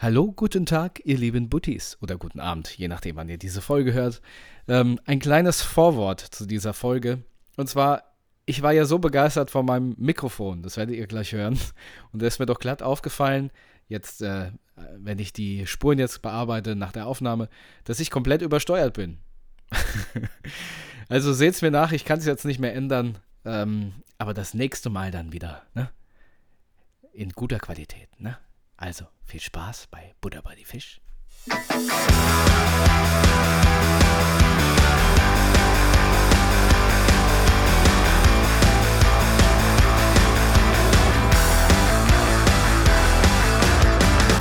Hallo, guten Tag, ihr lieben Buttis oder guten Abend, je nachdem, wann ihr diese Folge hört. Ähm, ein kleines Vorwort zu dieser Folge. Und zwar, ich war ja so begeistert von meinem Mikrofon, das werdet ihr gleich hören. Und da ist mir doch glatt aufgefallen, jetzt, äh, wenn ich die Spuren jetzt bearbeite nach der Aufnahme, dass ich komplett übersteuert bin. also seht's mir nach, ich kann es jetzt nicht mehr ändern. Ähm, aber das nächste Mal dann wieder, ne? In guter Qualität, ne? Also viel Spaß bei Buddha bei die Fisch.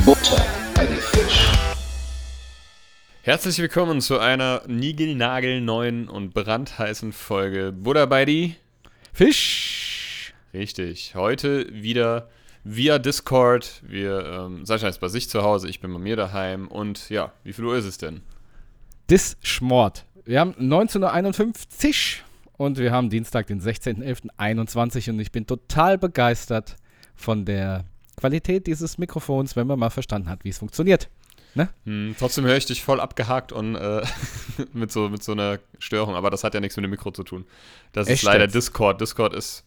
Butter bei die Fisch. Herzlich willkommen zu einer niegelnagelneuen und brandheißen Folge Buddha bei die Fisch! Richtig. Heute wieder via Discord. Wir, ähm, Sascha ist bei sich zu Hause, ich bin bei mir daheim. Und ja, wie viel Uhr ist es denn? Dis schmort. Wir haben 19.51 Uhr und wir haben Dienstag, den 16.11.21 und ich bin total begeistert von der Qualität dieses Mikrofons, wenn man mal verstanden hat, wie es funktioniert. Ne? Hm, trotzdem höre ich dich voll abgehakt und äh, mit, so, mit so einer Störung, aber das hat ja nichts mit dem Mikro zu tun. Das Echt ist leider? Discord. Discord ist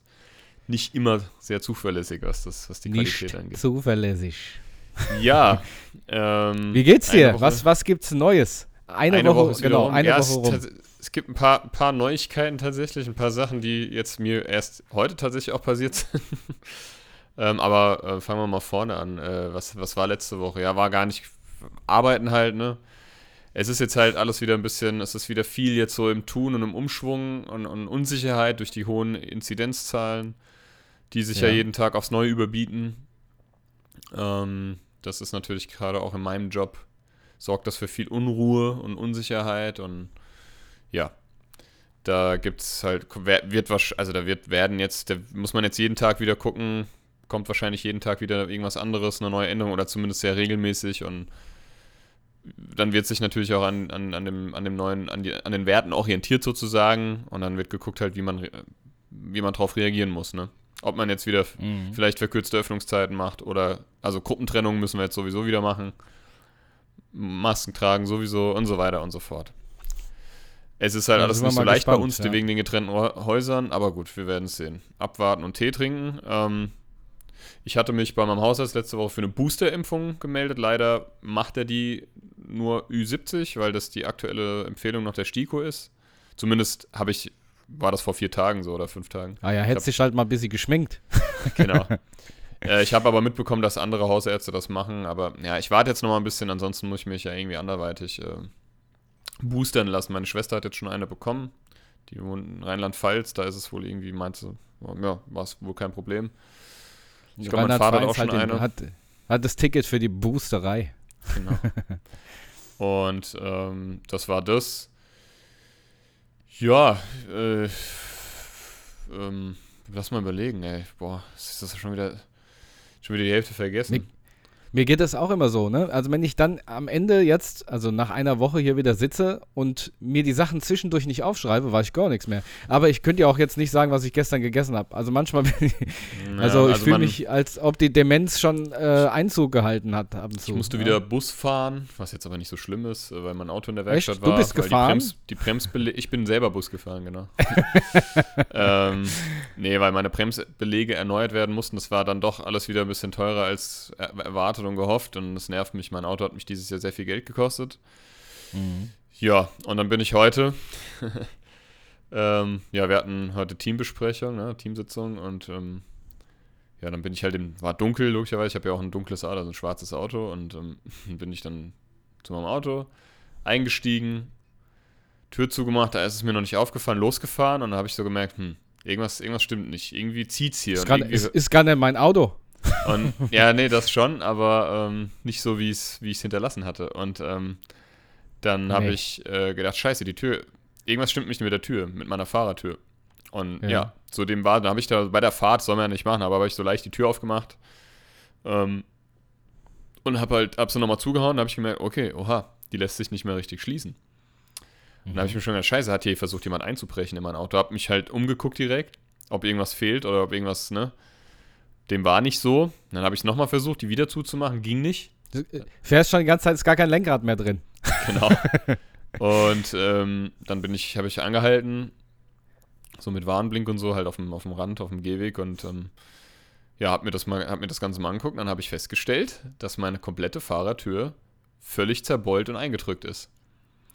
nicht immer sehr zuverlässig, was, das, was die Qualität Nicht angeht. zuverlässig. Ja. Ähm, Wie geht's dir? Woche- Was, was gibt's Neues? Eine, Eine Woche, Woche genau, rum. eine ja, Woche es, rum. tats- es gibt ein paar, paar Neuigkeiten tatsächlich, ein paar Sachen, die jetzt mir erst heute tatsächlich auch passiert sind. ähm, aber äh, fangen wir mal vorne an. Äh, was, was war letzte Woche? Ja, war gar nicht arbeiten halt, ne? Es ist jetzt halt alles wieder ein bisschen, es ist wieder viel jetzt so im Tun und im Umschwung und, und Unsicherheit durch die hohen Inzidenzzahlen, die sich ja, Ja. jeden Tag aufs Neue überbieten. Ähm, das ist natürlich gerade auch in meinem Job, sorgt das für viel Unruhe und Unsicherheit und ja, da gibt es halt, wird was, also da wird werden jetzt, da muss man jetzt jeden Tag wieder gucken, kommt wahrscheinlich jeden Tag wieder irgendwas anderes, eine neue Änderung oder zumindest sehr regelmäßig und dann wird sich natürlich auch an, an, an, dem, an dem neuen, an, die, an den Werten orientiert sozusagen und dann wird geguckt halt, wie man, wie man drauf reagieren muss, ne? Ob man jetzt wieder Mhm. vielleicht verkürzte Öffnungszeiten macht oder, also Gruppentrennung müssen wir jetzt sowieso wieder machen. Masken tragen sowieso und so weiter und so fort. Es ist halt Ja, alles nicht so leicht bei uns, ja. wegen den getrennten Hä- Häusern, aber gut, wir werden es sehen. Abwarten und Tee trinken. Ähm, ich hatte mich bei meinem Hausarzt letzte Woche für eine Boosterimpfung gemeldet. Leider macht er die nur Ü70, weil das die aktuelle Empfehlung noch der STIKO ist. Zumindest habe ich, war das vor vier Tagen so oder fünf Tagen. Ah ja, hättest dich halt mal ein bisschen geschminkt. Genau. äh, ich habe aber mitbekommen, dass andere Hausärzte das machen, aber ja, ich warte jetzt noch mal ein bisschen, ansonsten muss ich mich ja irgendwie anderweitig äh, boostern lassen. Meine Schwester hat jetzt schon eine bekommen, die wohnt in Rheinland-Pfalz, da ist es wohl irgendwie, meinte ja, war es wohl kein Problem. Ich glaube, mein Vater hat auch Rheinland-Pfalz schon halt eine. Hat, hat das Ticket für die Boosterei. Genau. Und ähm, das war das. Ja, äh, ähm, lass mal überlegen, ey. Boah, ist das schon wieder, schon wieder die Hälfte vergessen. Nick, Mir geht das auch immer so, ne? Also wenn ich dann am Ende jetzt, also nach einer Woche hier wieder sitze und mir die Sachen zwischendurch nicht aufschreibe, weiß ich gar nichts mehr. Aber ich könnte ja auch jetzt nicht sagen, was ich gestern gegessen habe. Also manchmal bin ich, Ja, also ich fühle man- mich, als ob die Demenz schon äh, Einzug gehalten hat ab und zu. Ich musste ja. wieder Bus fahren, was jetzt aber nicht so schlimm ist, äh, weil mein Auto in der Echt? Werkstatt Du war. bist weil gefahren? Die, Brems, die Bremsbelege, ich bin selber Bus gefahren, genau. ähm, nee, weil meine Bremsbelege erneuert werden mussten. Das war dann doch alles wieder ein bisschen teurer als er erwartet und gehofft und das nervt mich. Mein Auto hat mich dieses Jahr sehr viel Geld gekostet. Mhm. Ja, und dann bin ich heute. ähm, ja, wir hatten heute Teambesprechung, ne, Teamsitzung und ähm, ja, dann bin ich halt im, war dunkel, logischerweise. Ich habe ja auch ein dunkles Auto, also ein schwarzes Auto und ähm, bin ich dann zu meinem Auto eingestiegen, Tür zugemacht, da ist es mir noch nicht aufgefallen, losgefahren und dann habe ich so gemerkt, hm, irgendwas, irgendwas stimmt nicht. Irgendwie zieht's hier. Ist gar, ist, ist gar nicht mein Auto. Und ja, nee, das schon, aber ähm, nicht so, wie es wie ich's hinterlassen hatte. Und ähm, dann habe Nee. ich äh, gedacht, scheiße, die Tür, irgendwas stimmt nicht mit der Tür, mit meiner Fahrertür. Und Ja. ja, so dem war, dann habe ich da bei der Fahrt, soll man ja nicht machen, aber habe ich so leicht die Tür aufgemacht ähm, und habe halt, hab so nochmal zugehauen, da habe ich gemerkt, okay, oha, die lässt sich nicht mehr richtig schließen. Und da habe ich mir schon gedacht, scheiße, hat hier versucht jemand einzubrechen in mein Auto. Habe mich halt umgeguckt direkt, ob irgendwas fehlt oder ob irgendwas, ne? Dem war nicht so. Dann habe ich es nochmal versucht, die wieder zuzumachen, ging nicht. Du äh, fährst schon die ganze Zeit, ist gar kein Lenkrad mehr drin. Genau. und ähm, dann bin ich, habe ich angehalten, so mit Warnblink und so, halt auf dem, auf dem Rand, auf dem Gehweg und ähm, ja, hab mir das mal, hab mir das Ganze mal angeguckt. Dann habe ich festgestellt, dass meine komplette Fahrertür völlig zerbeult und eingedrückt ist.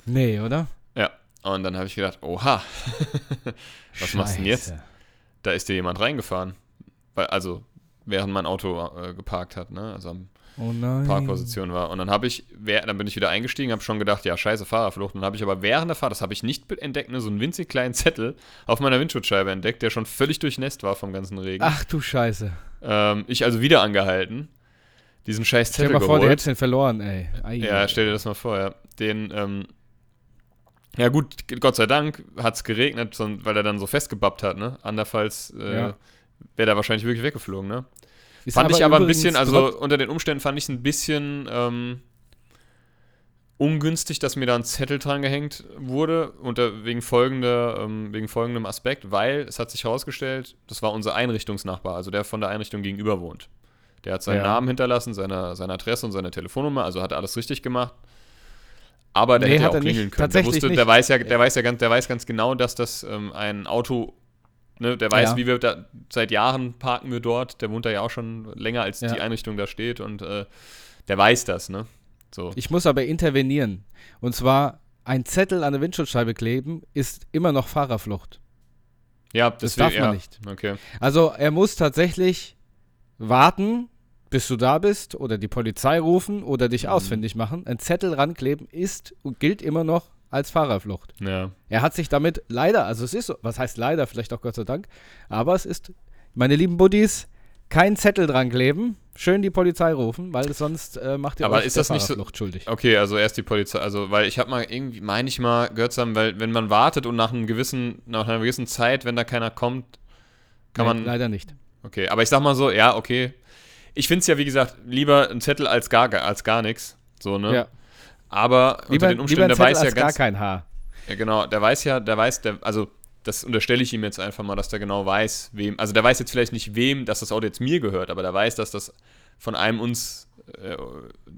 Nee, oder? Ja. Und dann habe ich gedacht, oha, was machst du denn jetzt? Scheiße. Da ist dir jemand reingefahren. Weil, also, während mein Auto äh, geparkt hat, ne? Also am Oh. Parkposition war. Und dann habe ich, wer- dann bin ich wieder eingestiegen, habe schon gedacht, ja, scheiße, Fahrerflucht. Und dann habe ich aber während der Fahrt, das habe ich nicht entdeckt, ne, so einen winzig kleinen Zettel auf meiner Windschutzscheibe entdeckt, der schon völlig durchnässt war vom ganzen Regen. Ach du Scheiße. Ähm, ich also wieder angehalten, diesen scheiß Stell Zettel dir mal vor, du geholt. hättest den verloren, ey. Ei, Ja, stell dir das mal vor, ja. Den, ähm, ja gut, Gott sei Dank hat es geregnet, weil er dann so festgebappt hat, ne? Andernfalls äh, Ja. Wäre der wahrscheinlich wirklich weggeflogen, ne? Ist fand ich aber ein bisschen, also unter den Umständen fand ich es ein bisschen ähm, ungünstig, dass mir da ein Zettel dran gehängt wurde, unter, wegen, folgender, ähm, wegen folgendem Aspekt, weil es hat sich herausgestellt, das war unser Einrichtungsnachbar, also der von der Einrichtung gegenüber wohnt. Der hat seinen Ja. Namen hinterlassen, seine, seine Adresse und seine Telefonnummer, also hat alles richtig gemacht. Aber der Nee, hätte ja auch er nicht. klingeln können. Der, wusste, der weiß ja, der weiß ja ganz, der weiß ganz genau, dass das ähm, ein Auto, ne, der weiß, Ja. wie wir da seit Jahren parken wir dort. Der wohnt da ja auch schon länger, als Ja. die Einrichtung da steht und äh, der weiß das, ne? So. Ich muss aber intervenieren. Und zwar, ein Zettel an der Windschutzscheibe kleben ist immer noch Fahrerflucht. ja, das deswegen, darf man ja. nicht. Okay. Also er muss tatsächlich warten, bis du da bist oder die Polizei rufen oder dich Mhm. ausfindig machen. Ein Zettel rankleben ist und gilt immer noch als Fahrerflucht. Ja. Er hat sich damit leider, also es ist so, was heißt leider, vielleicht auch Gott sei Dank, aber es ist, meine lieben Buddies, kein Zettel dran kleben, schön die Polizei rufen, weil sonst äh, macht ihr Aber euch ist das nicht so- schuldig. Okay, also erst die Polizei, also weil ich habe mal irgendwie, meine ich mal, gehört zu haben, weil wenn man wartet und nach einem gewissen, nach einer gewissen Zeit, wenn da keiner kommt, kann Nee, man. leider nicht. Okay, aber ich sag mal so, ja, okay. Ich finde es ja, wie gesagt, lieber ein Zettel als gar, als gar nichts. So, ne? Ja. Aber Lieber, unter den Umständen, der weiß ja als gar ganz. kein Haar. Ja, genau, der weiß ja, der weiß, der, also das unterstelle ich ihm jetzt einfach mal, dass der genau weiß, wem, also der weiß jetzt vielleicht nicht wem, dass das Auto jetzt mir gehört, aber der weiß, dass das von einem uns, äh,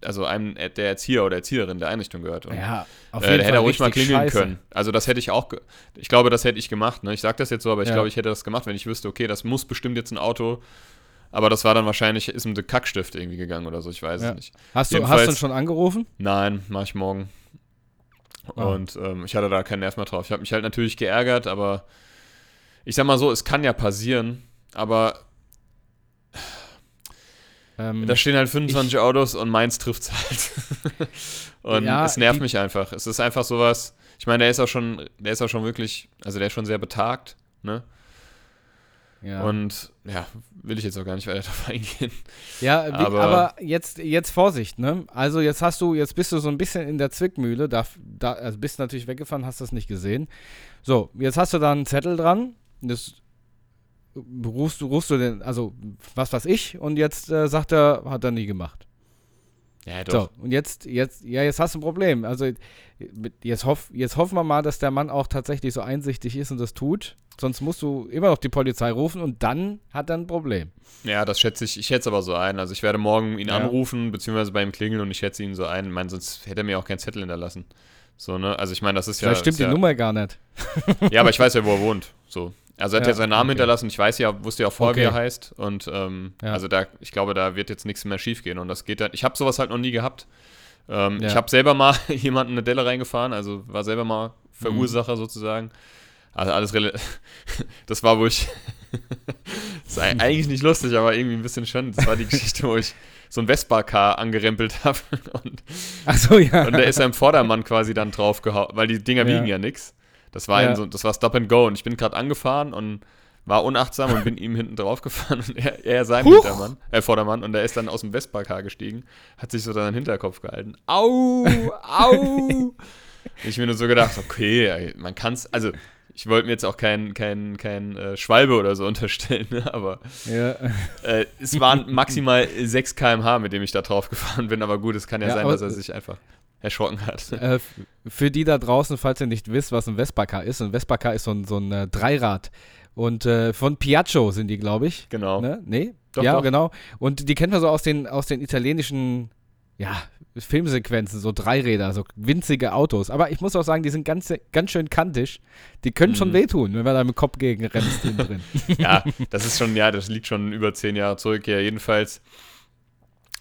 also einem äh, der Erzieher oder Erzieherin der Einrichtung gehört. Und, Ja, auf äh, der hätte er ruhig mal klingeln scheiße. können. Also das hätte ich auch, ich glaube, das hätte ich gemacht. Ne? Ich sage das jetzt so, aber ich Ja. glaube, ich hätte das gemacht, wenn ich wüsste, okay, das muss bestimmt jetzt ein Auto, aber das war dann wahrscheinlich, ist ihm der Kackstift irgendwie gegangen oder so, ich weiß Ja. es nicht. Hast du, hast Jedenfalls- du ihn schon angerufen? Nein, mache ich morgen. Ah. Und ähm, ich hatte da keinen Nerv mehr drauf. Ich habe mich halt natürlich geärgert, aber ich sag mal so, es kann ja passieren, aber Ähm, da stehen halt 25 Autos und meins trifft's halt. und Ja, es nervt die- mich einfach. Es ist einfach sowas, ich meine, der ist auch schon, der ist auch schon wirklich, also der ist schon sehr betagt, ne? Ja. Und ja, will ich jetzt auch gar nicht weiter drauf eingehen. Ja, aber, Aber- jetzt, jetzt Vorsicht, ne? Also jetzt hast du, jetzt bist du so ein bisschen in der Zwickmühle, da, da also bist natürlich weggefahren, hast das nicht gesehen. So, jetzt hast du da einen Zettel dran, das rufst du, rufst du den, also was weiß ich, und jetzt äh, sagt er, hat er nie gemacht. Ja, doch. So, und jetzt, jetzt, ja, jetzt hast du ein Problem. Also jetzt, hoff, jetzt hoffen wir mal, dass der Mann auch tatsächlich so einsichtig ist und das tut. Sonst musst du immer noch die Polizei rufen und dann hat er ein Problem. Ja, das schätze ich, ich schätze aber so ein. Also ich werde morgen ihn Ja. anrufen, beziehungsweise bei ihm klingeln und ich schätze ihn so ein. Ich meine, sonst hätte er mir auch keinen Zettel hinterlassen. So, ne? Also ich meine, das ist ja. Vielleicht stimmt ist die ja, Nummer gar nicht. Ja, aber ich weiß ja, wo er wohnt. So. Also er hat Ja, ja seinen Namen okay. hinterlassen. Ich weiß ja, wusste ja auch vorher, wie Okay. er heißt. Und ähm, Ja. also da, ich glaube, da wird jetzt nichts mehr schief gehen. Und das geht dann. Ich habe sowas halt noch nie gehabt. Ähm, Ja. Ich habe selber mal jemanden eine Delle reingefahren, also war selber mal Mhm. Verursacher sozusagen. Also alles Das war, wo ich. das ist ei- eigentlich nicht lustig, aber irgendwie ein bisschen schon. Das war die Geschichte, wo ich so ein Vespa-Car angerempelt habe. Und, Ach so, ja. und der ist am Vordermann quasi dann draufgehauen, weil die Dinger Ja. wiegen ja nix. Das war Ja. so, das war Stop and Go und ich bin gerade angefahren und war unachtsam und bin ihm hinten drauf gefahren und er, er sein! Hintermann, äh, Vordermann und er ist dann aus dem Vespa-Car gestiegen, hat sich so dann den Hinterkopf gehalten. Au, au. ich mir nur so gedacht, okay, man kann's, also ich wollte mir jetzt auch kein, kein, kein äh, Schwalbe oder so unterstellen, ne? aber ja. äh, es waren maximal 6 km/h, mit dem ich da drauf gefahren bin, aber gut, es kann ja, Ja, sein, dass er sich einfach erschrocken hat. Äh, für die da draußen, falls ihr nicht wisst, was ein Vespa-Car ist, ein Vespa-Car ist so ein, so ein äh, Dreirad. Und äh, von Piaggio sind die, glaube ich. Genau. Ne? Nee? Doch, ja, doch. genau. Und die kennt man so aus den, aus den italienischen ja, Filmsequenzen, so Dreiräder, so winzige Autos. Aber ich muss auch sagen, die sind ganz, ganz schön kantig. Die können schon Mhm. wehtun, wenn man da mit dem Kopf gegen rennst innen drin. ja, das ist schon, ja, das liegt schon über zehn Jahre zurück. Ja, jedenfalls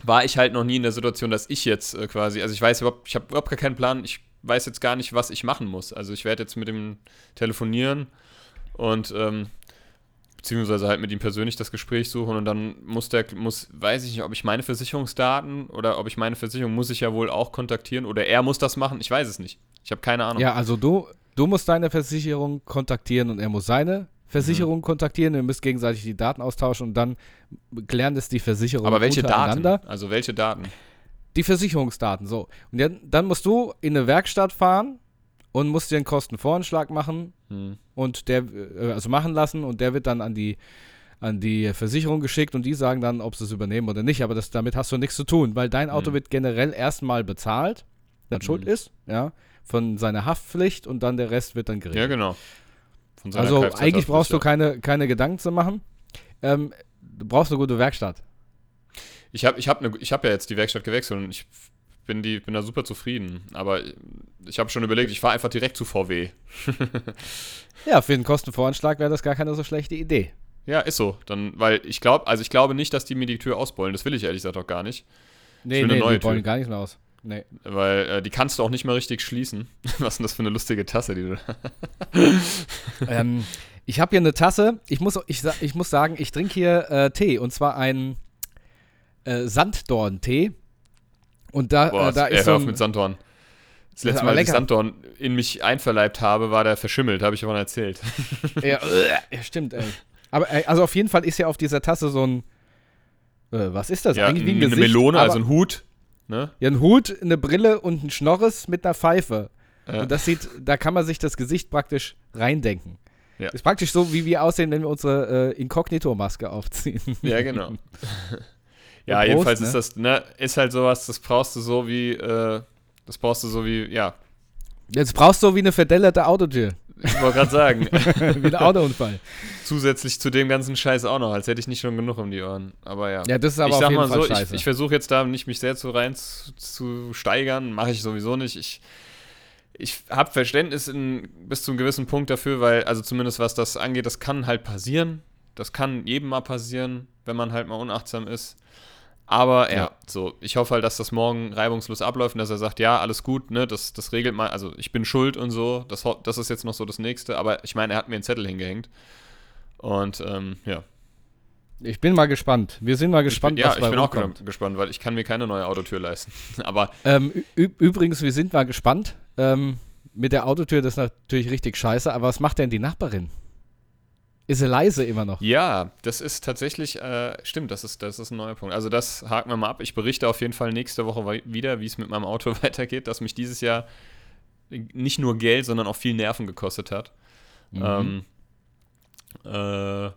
war ich halt noch nie in der Situation, dass ich jetzt äh, quasi, also ich weiß überhaupt, ich habe überhaupt gar keinen Plan, ich weiß jetzt gar nicht, was ich machen muss. Also ich werde jetzt mit ihm telefonieren und ähm, beziehungsweise halt mit ihm persönlich das Gespräch suchen und dann muss der, muss, weiß ich nicht, ob ich meine Versicherungsdaten oder ob ich meine Versicherung muss ich ja wohl auch kontaktieren oder er muss das machen, ich weiß es nicht. Ich habe keine Ahnung. Ja, also du, du musst deine Versicherung kontaktieren und er muss seine Versicherung kontaktieren. Ihr müsst gegenseitig die Daten austauschen und dann klären es die Versicherung Aber welche Daten? Also welche Daten? Die Versicherungsdaten, so. Und dann, dann musst du in eine Werkstatt fahren und musst dir einen Kostenvoranschlag machen Hm. und der, äh, also machen lassen und der wird dann an die, an die Versicherung geschickt und die sagen dann, ob sie es übernehmen oder nicht. Aber das, damit hast du nichts zu tun, weil dein Auto Mhm. wird generell erstmal bezahlt, das schuld Mhm. ist, ja, von seiner Haftpflicht und dann der Rest wird dann geregelt. Ja, genau. Also eigentlich brauchst du keine, keine Gedanken zu machen. Ähm, du brauchst eine gute Werkstatt. Ich habe ich hab ne, ich hab ja jetzt die Werkstatt gewechselt und ich bin, die, bin da super zufrieden. Aber ich habe schon überlegt, ich fahre einfach direkt zu VW. Ja, für den Kostenvoranschlag wäre das gar keine so schlechte Idee. Ja, ist so. Dann, weil ich glaube, also ich glaube nicht, dass die mir die Tür ausbeulen. Das will ich ehrlich gesagt auch gar nicht. Nee, will eine nee, neue die Tür. gar nichts mehr aus. Nee. Weil äh, die kannst du auch nicht mehr richtig schließen. Was ist denn das für eine lustige Tasse, die du. ähm, ich habe hier eine Tasse. Ich muss, ich, ich muss sagen, ich trinke hier äh, Tee und zwar einen äh, Sanddorn-Tee. Und da, Boah, äh, da ey, ist so hör auf ein, mit Sanddorn. Das letzte Mal, als ich. Sanddorn in mich einverleibt habe, war der verschimmelt, habe ich davon erzählt. ja, äh, ja, stimmt, ey. Aber also auf jeden Fall ist ja auf dieser Tasse so ein, äh, was ist das? ja, Eigentlich wie ein eine Gesicht, Melone, also ein Hut. Ne? Ja, ein Hut, eine Brille und ein Schnorres mit einer Pfeife. Ja. Und das sieht, da kann man sich das Gesicht praktisch reindenken. Ja. Ist praktisch so, wie wir aussehen, wenn wir unsere äh, Inkognito-Maske aufziehen. Ja, genau. ja, Prost, jedenfalls ne? ist das, ne, ist halt sowas, das brauchst du so wie, äh, das brauchst du so wie, ja, Jetzt brauchst du wie eine verdellerte Autotür. ich wollte gerade sagen, wie ein Autounfall. zusätzlich zu dem ganzen Scheiß auch noch, als hätte ich nicht schon genug um die Ohren. Aber ja. Ja, das ist aber ich auf sag jeden mal Fall so, ich, scheiße. ich versuche jetzt da nicht mich sehr zu rein zu, zu steigern, mache ich sowieso nicht. Ich, ich habe Verständnis in, bis zu einem gewissen Punkt dafür, weil, also zumindest was das angeht, das kann halt passieren. Das kann jedem mal passieren, wenn man halt mal unachtsam ist. Aber ja, Ja. so, ich hoffe halt, dass das morgen reibungslos abläuft und dass er sagt, ja, alles gut, ne, das, das regelt mal, also ich bin schuld und so, das, das ist jetzt noch so das Nächste, aber ich meine, er hat mir einen Zettel hingehängt. Und ähm, ja, ich bin mal gespannt. Wir sind mal gespannt, ich bin, was ja, ich bei bin auch gespannt, weil ich kann mir keine neue Autotür leisten. Aber Ähm, übrigens, wir sind mal gespannt. Ähm, mit der Autotür, das ist natürlich richtig scheiße, aber was macht denn die Nachbarin? Ist sie leise immer noch? ja, das ist tatsächlich, äh, stimmt, das ist, das ist ein neuer Punkt. Also das haken wir mal ab. Ich berichte auf jeden Fall nächste Woche wieder, wie es mit meinem Auto weitergeht, dass mich dieses Jahr nicht nur Geld, sondern auch viel Nerven gekostet hat. Mhm. Ähm, äh,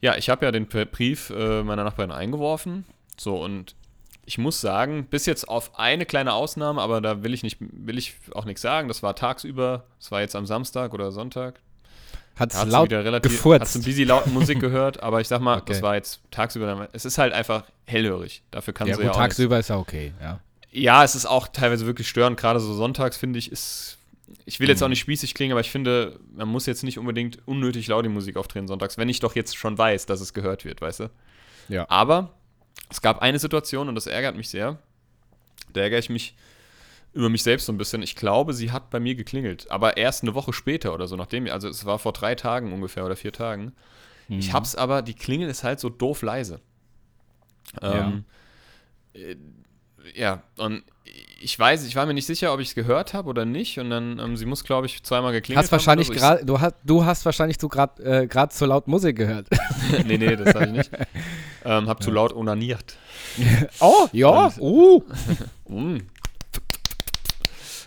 ja, ich habe ja den Brief äh, meiner Nachbarin eingeworfen. So, und ich muss sagen, bis jetzt auf eine kleine Ausnahme, aber da will ich nicht, will ich auch nichts sagen. Das war tagsüber, das war jetzt am Samstag oder Sonntag. Hat's hat sie laut wieder relativ, gefurzt. hat sie ein bisschen laute Musik gehört, aber ich sag mal, Okay. das war jetzt tagsüber, es ist halt einfach hellhörig. Dafür kann Ja, sie gut, ja auch tagsüber ist ja okay, ja. Ja, es ist auch teilweise wirklich störend, gerade so sonntags finde ich, ist. Ich will jetzt Mhm. auch nicht spießig klingen, aber ich finde, man muss jetzt nicht unbedingt unnötig laut die Musik aufdrehen sonntags, wenn ich doch jetzt schon weiß, dass es gehört wird, weißt du? Ja. Aber es gab eine Situation und das ärgert mich sehr. Da ärgere ich mich über mich selbst so ein bisschen. Ich glaube, sie hat bei mir geklingelt, aber erst eine Woche später oder so, nachdem, also es war vor drei Tagen ungefähr oder vier Tagen. Mhm. Ich hab's aber, die Klingel ist halt so doof leise. Ähm, äh, ja, und ich weiß, ich war mir nicht sicher, ob ich es gehört habe oder nicht. Und dann, ähm, sie muss, glaube ich, zweimal geklingelt Hast wahrscheinlich haben. gerade, du hast, du hast wahrscheinlich so gerade äh, grad zu laut Musik gehört. Nee, nee, das habe ich nicht. Ähm, hab zu laut onaniert. oh, ja, Und- uh. Mm.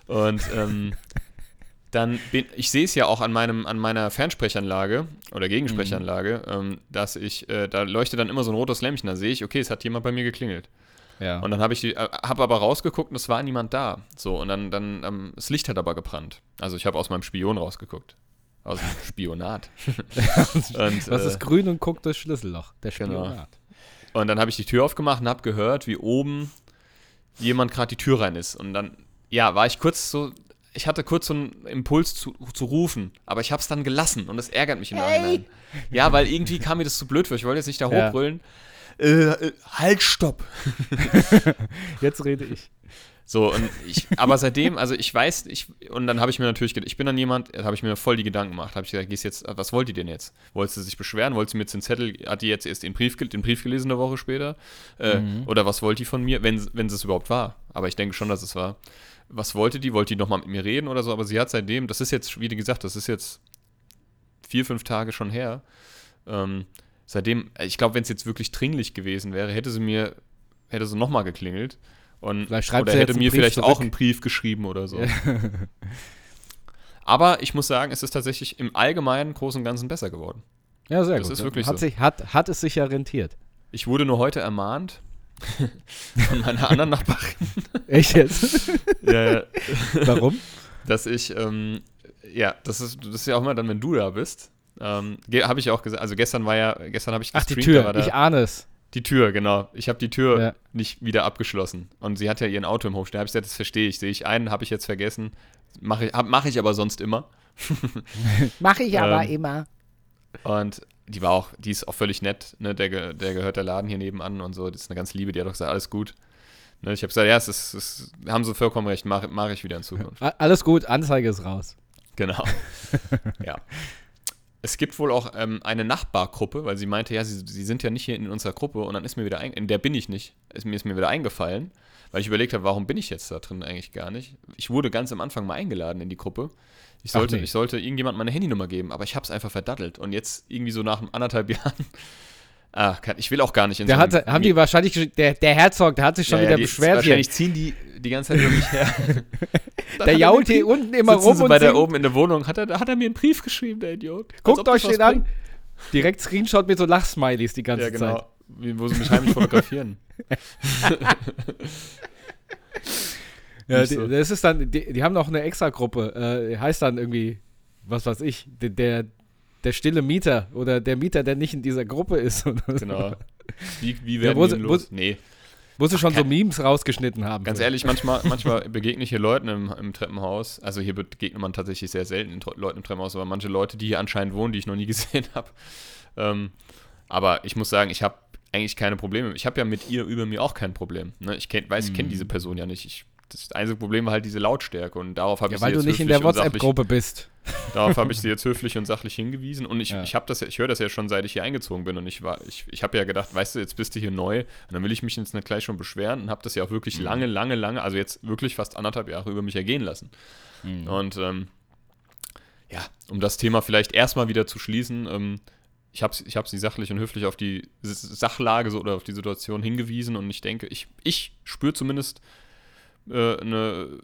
Und ähm, dann bin ich sehe es ja auch an meinem an meiner Fernsprechanlage oder Gegensprechanlage, ähm, dass ich äh, da leuchtet dann immer so ein rotes Lämpchen. Da sehe ich, okay, es hat jemand bei mir geklingelt. Ja. Und dann habe ich die, äh, habe aber rausgeguckt und es war niemand da. So und dann dann ähm, das Licht hat aber gebrannt. Also ich habe aus meinem Spion rausgeguckt. Aus dem Spionat. und, Was äh, ist grün und guckt das Schlüsselloch? Der Genau. Spionat. Und dann habe ich die Tür aufgemacht und habe gehört, wie oben jemand gerade die Tür rein ist. Und dann, ja, war ich kurz so, ich hatte kurz so einen Impuls zu, zu rufen, aber ich habe es dann gelassen und das ärgert mich im Nachhinein. Ja, weil irgendwie kam mir das zu blöd für. Ich wollte jetzt nicht da Ja. hochbrüllen. Äh, äh, halt, stopp. Jetzt rede ich. So, und ich, aber seitdem, also ich weiß, ich, und dann habe ich mir natürlich, gedacht, ich bin dann jemand, da habe ich mir voll die Gedanken gemacht, habe ich gesagt, gehst jetzt, was wollt ihr denn jetzt? Wollt sie sich beschweren? Wollt sie mir jetzt den Zettel, hat die jetzt erst den Brief, den Brief gelesen eine Woche später? Äh, Oder was wollt die von mir, wenn, wenn es überhaupt war? Aber ich denke schon, dass es war. Was wollte die? Wollte die nochmal mit mir reden oder so? Aber sie hat seitdem, das ist jetzt, wie gesagt, das ist jetzt vier, fünf Tage schon her. Ähm, seitdem, ich glaube, wenn es jetzt wirklich dringlich gewesen wäre, hätte sie mir, hätte sie nochmal geklingelt. Und, Vielleicht schreibt oder sie hätte mir vielleicht auch zurück. einen Brief geschrieben oder so. Aber ich muss sagen, es ist tatsächlich im Allgemeinen, Großen und Ganzen besser geworden. Ja, sehr Das gut. ist wirklich hat, so. sich, hat, hat es sich ja rentiert. Ich wurde nur heute ermahnt von meiner anderen Nachbarin, Echt jetzt? ja, ja, Warum? dass ich, ähm, ja, das ist, das ist ja auch immer dann, wenn du da bist. Ähm, habe ich auch gesagt, also gestern war ja, gestern habe ich Ach, die gestreamt, da Tür. war da, Ich ahne es. Die Tür, genau. Ich habe die Tür Ja. nicht wieder abgeschlossen. Und sie hat ja ihren Auto im Hof stehen. Da habe ich gesagt, das verstehe ich. Sehe ich ein, habe ich jetzt vergessen. Mache ich, hab- mach ich aber sonst immer. Mache ich aber immer. Und die war auch, die ist auch völlig nett. Ne? Der, der gehört der Laden hier nebenan und so. Das ist eine ganz liebe. Die hat auch gesagt, alles gut. Ne? Ich habe gesagt, ja, es ist, es haben sie vollkommen recht. Mache mach ich wieder in Zukunft. Alles gut, Anzeige ist raus. Genau. ja. Es gibt wohl auch ähm, eine Nachbargruppe, weil sie meinte, ja, sie, sie sind ja nicht hier in unserer Gruppe und dann ist mir wieder ein, in der bin ich nicht. Ist, mir ist mir wieder eingefallen, weil ich überlegt habe, warum bin ich jetzt da drin eigentlich gar nicht. Ich wurde ganz am Anfang mal eingeladen in die Gruppe. Ich sollte, nee. ich sollte irgendjemand meine Handynummer geben, aber ich habe es einfach verdattelt. Und jetzt irgendwie so nach anderthalb Jahren, ah, kann, ich will auch gar nicht in Der so hatte, haben die wahrscheinlich, der, der Herzog, der hat sich schon ja, ja, wieder die, beschwert hier. Wahrscheinlich ziehen die die ganze Zeit über mich her. Der hat er jault hier unten immer rum sie und bei der oben in der Wohnung, hat er, hat er mir einen Brief geschrieben, der Idiot. Guckt euch den an. Direkt Screenshot mit so Lachsmileys die ganze Ja, Zeit. genau. Wie, wo sie mich heimlich fotografieren. Ja, die, so. das ist dann, die, die haben noch eine Extra-Gruppe, äh, heißt dann irgendwie, was weiß ich, der, der, der stille Mieter oder der Mieter, der nicht in dieser Gruppe ist. Genau. Wie, wie Ja, werden denn wo los? sie- Nee, Muss es schon so Memes rausgeschnitten haben. ganz ehrlich, manchmal, manchmal begegne ich hier Leuten im, im Treppenhaus. Also hier begegnet man tatsächlich sehr selten Leuten im Treppenhaus, aber manche Leute, die hier anscheinend wohnen, die ich noch nie gesehen habe. Ähm, aber ich muss sagen, ich habe eigentlich keine Probleme. Ich habe ja mit ihr über mir auch kein Problem. Ne? Ich kenn, weiß, ich Mhm. kenne diese Person ja nicht. Ich, das einzige Problem war halt diese Lautstärke und darauf habe Ja, ich weil sie du jetzt nicht in höflich der und sachlich- WhatsApp-Gruppe bist. Darauf habe ich sie jetzt höflich und sachlich hingewiesen und ich, Ja. ich habe das ich höre das ja schon seit ich hier eingezogen bin und ich war, ich, ich habe ja gedacht, weißt du, jetzt bist du hier neu und dann will ich mich jetzt nicht gleich schon beschweren und habe das ja auch wirklich lange, lange, lange, also jetzt wirklich fast anderthalb Jahre über mich ergehen lassen. Und ähm, ja, um das Thema vielleicht erstmal wieder zu schließen, ähm, ich habe ich hab sie sachlich und höflich auf die Sachlage so, oder auf die Situation hingewiesen und ich denke, ich, ich spüre zumindest äh, eine,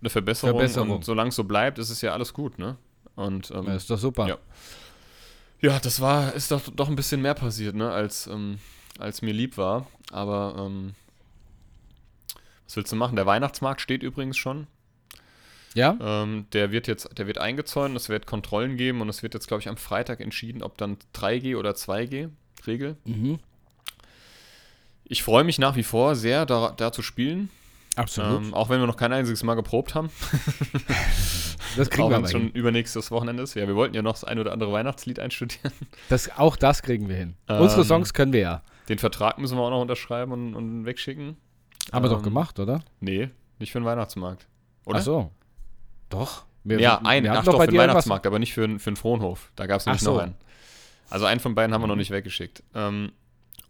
eine Verbesserung, Verbesserung. und solange es so bleibt, ist es ja alles gut, ne? Und ähm, Ja, ist doch super. Ja. ja, das war, ist doch, doch ein bisschen mehr passiert, ne, als, ähm, als mir lieb war. Aber ähm, was willst du machen? Der Weihnachtsmarkt steht übrigens schon. Ja? Ähm, der wird jetzt, der wird eingezäunt, es wird Kontrollen geben und es wird jetzt, glaube ich, am Freitag entschieden, ob dann 3G oder 2G Regel. Mhm. Ich freue mich nach wie vor sehr, da, da zu spielen. Absolut. Ähm, auch wenn wir noch kein einziges Mal geprobt haben. das kriegen auch wir es schon hin. übernächstes Wochenende ist. Ja, wir wollten ja noch das ein oder andere Weihnachtslied einstudieren. Das, auch das kriegen wir hin. Ähm, Unsere Songs können wir ja. Den Vertrag müssen wir auch noch unterschreiben und, und wegschicken. Haben wir doch ähm, gemacht, oder? Nee, nicht für den Weihnachtsmarkt. Oder? Ach so. Doch. Wir, Ja, einen, ach hatten doch, für den Weihnachtsmarkt, aber nicht für, den- für den Frohnhof. Da gab es nämlich so. Noch einen. Also einen von beiden haben wir noch nicht weggeschickt. Ähm,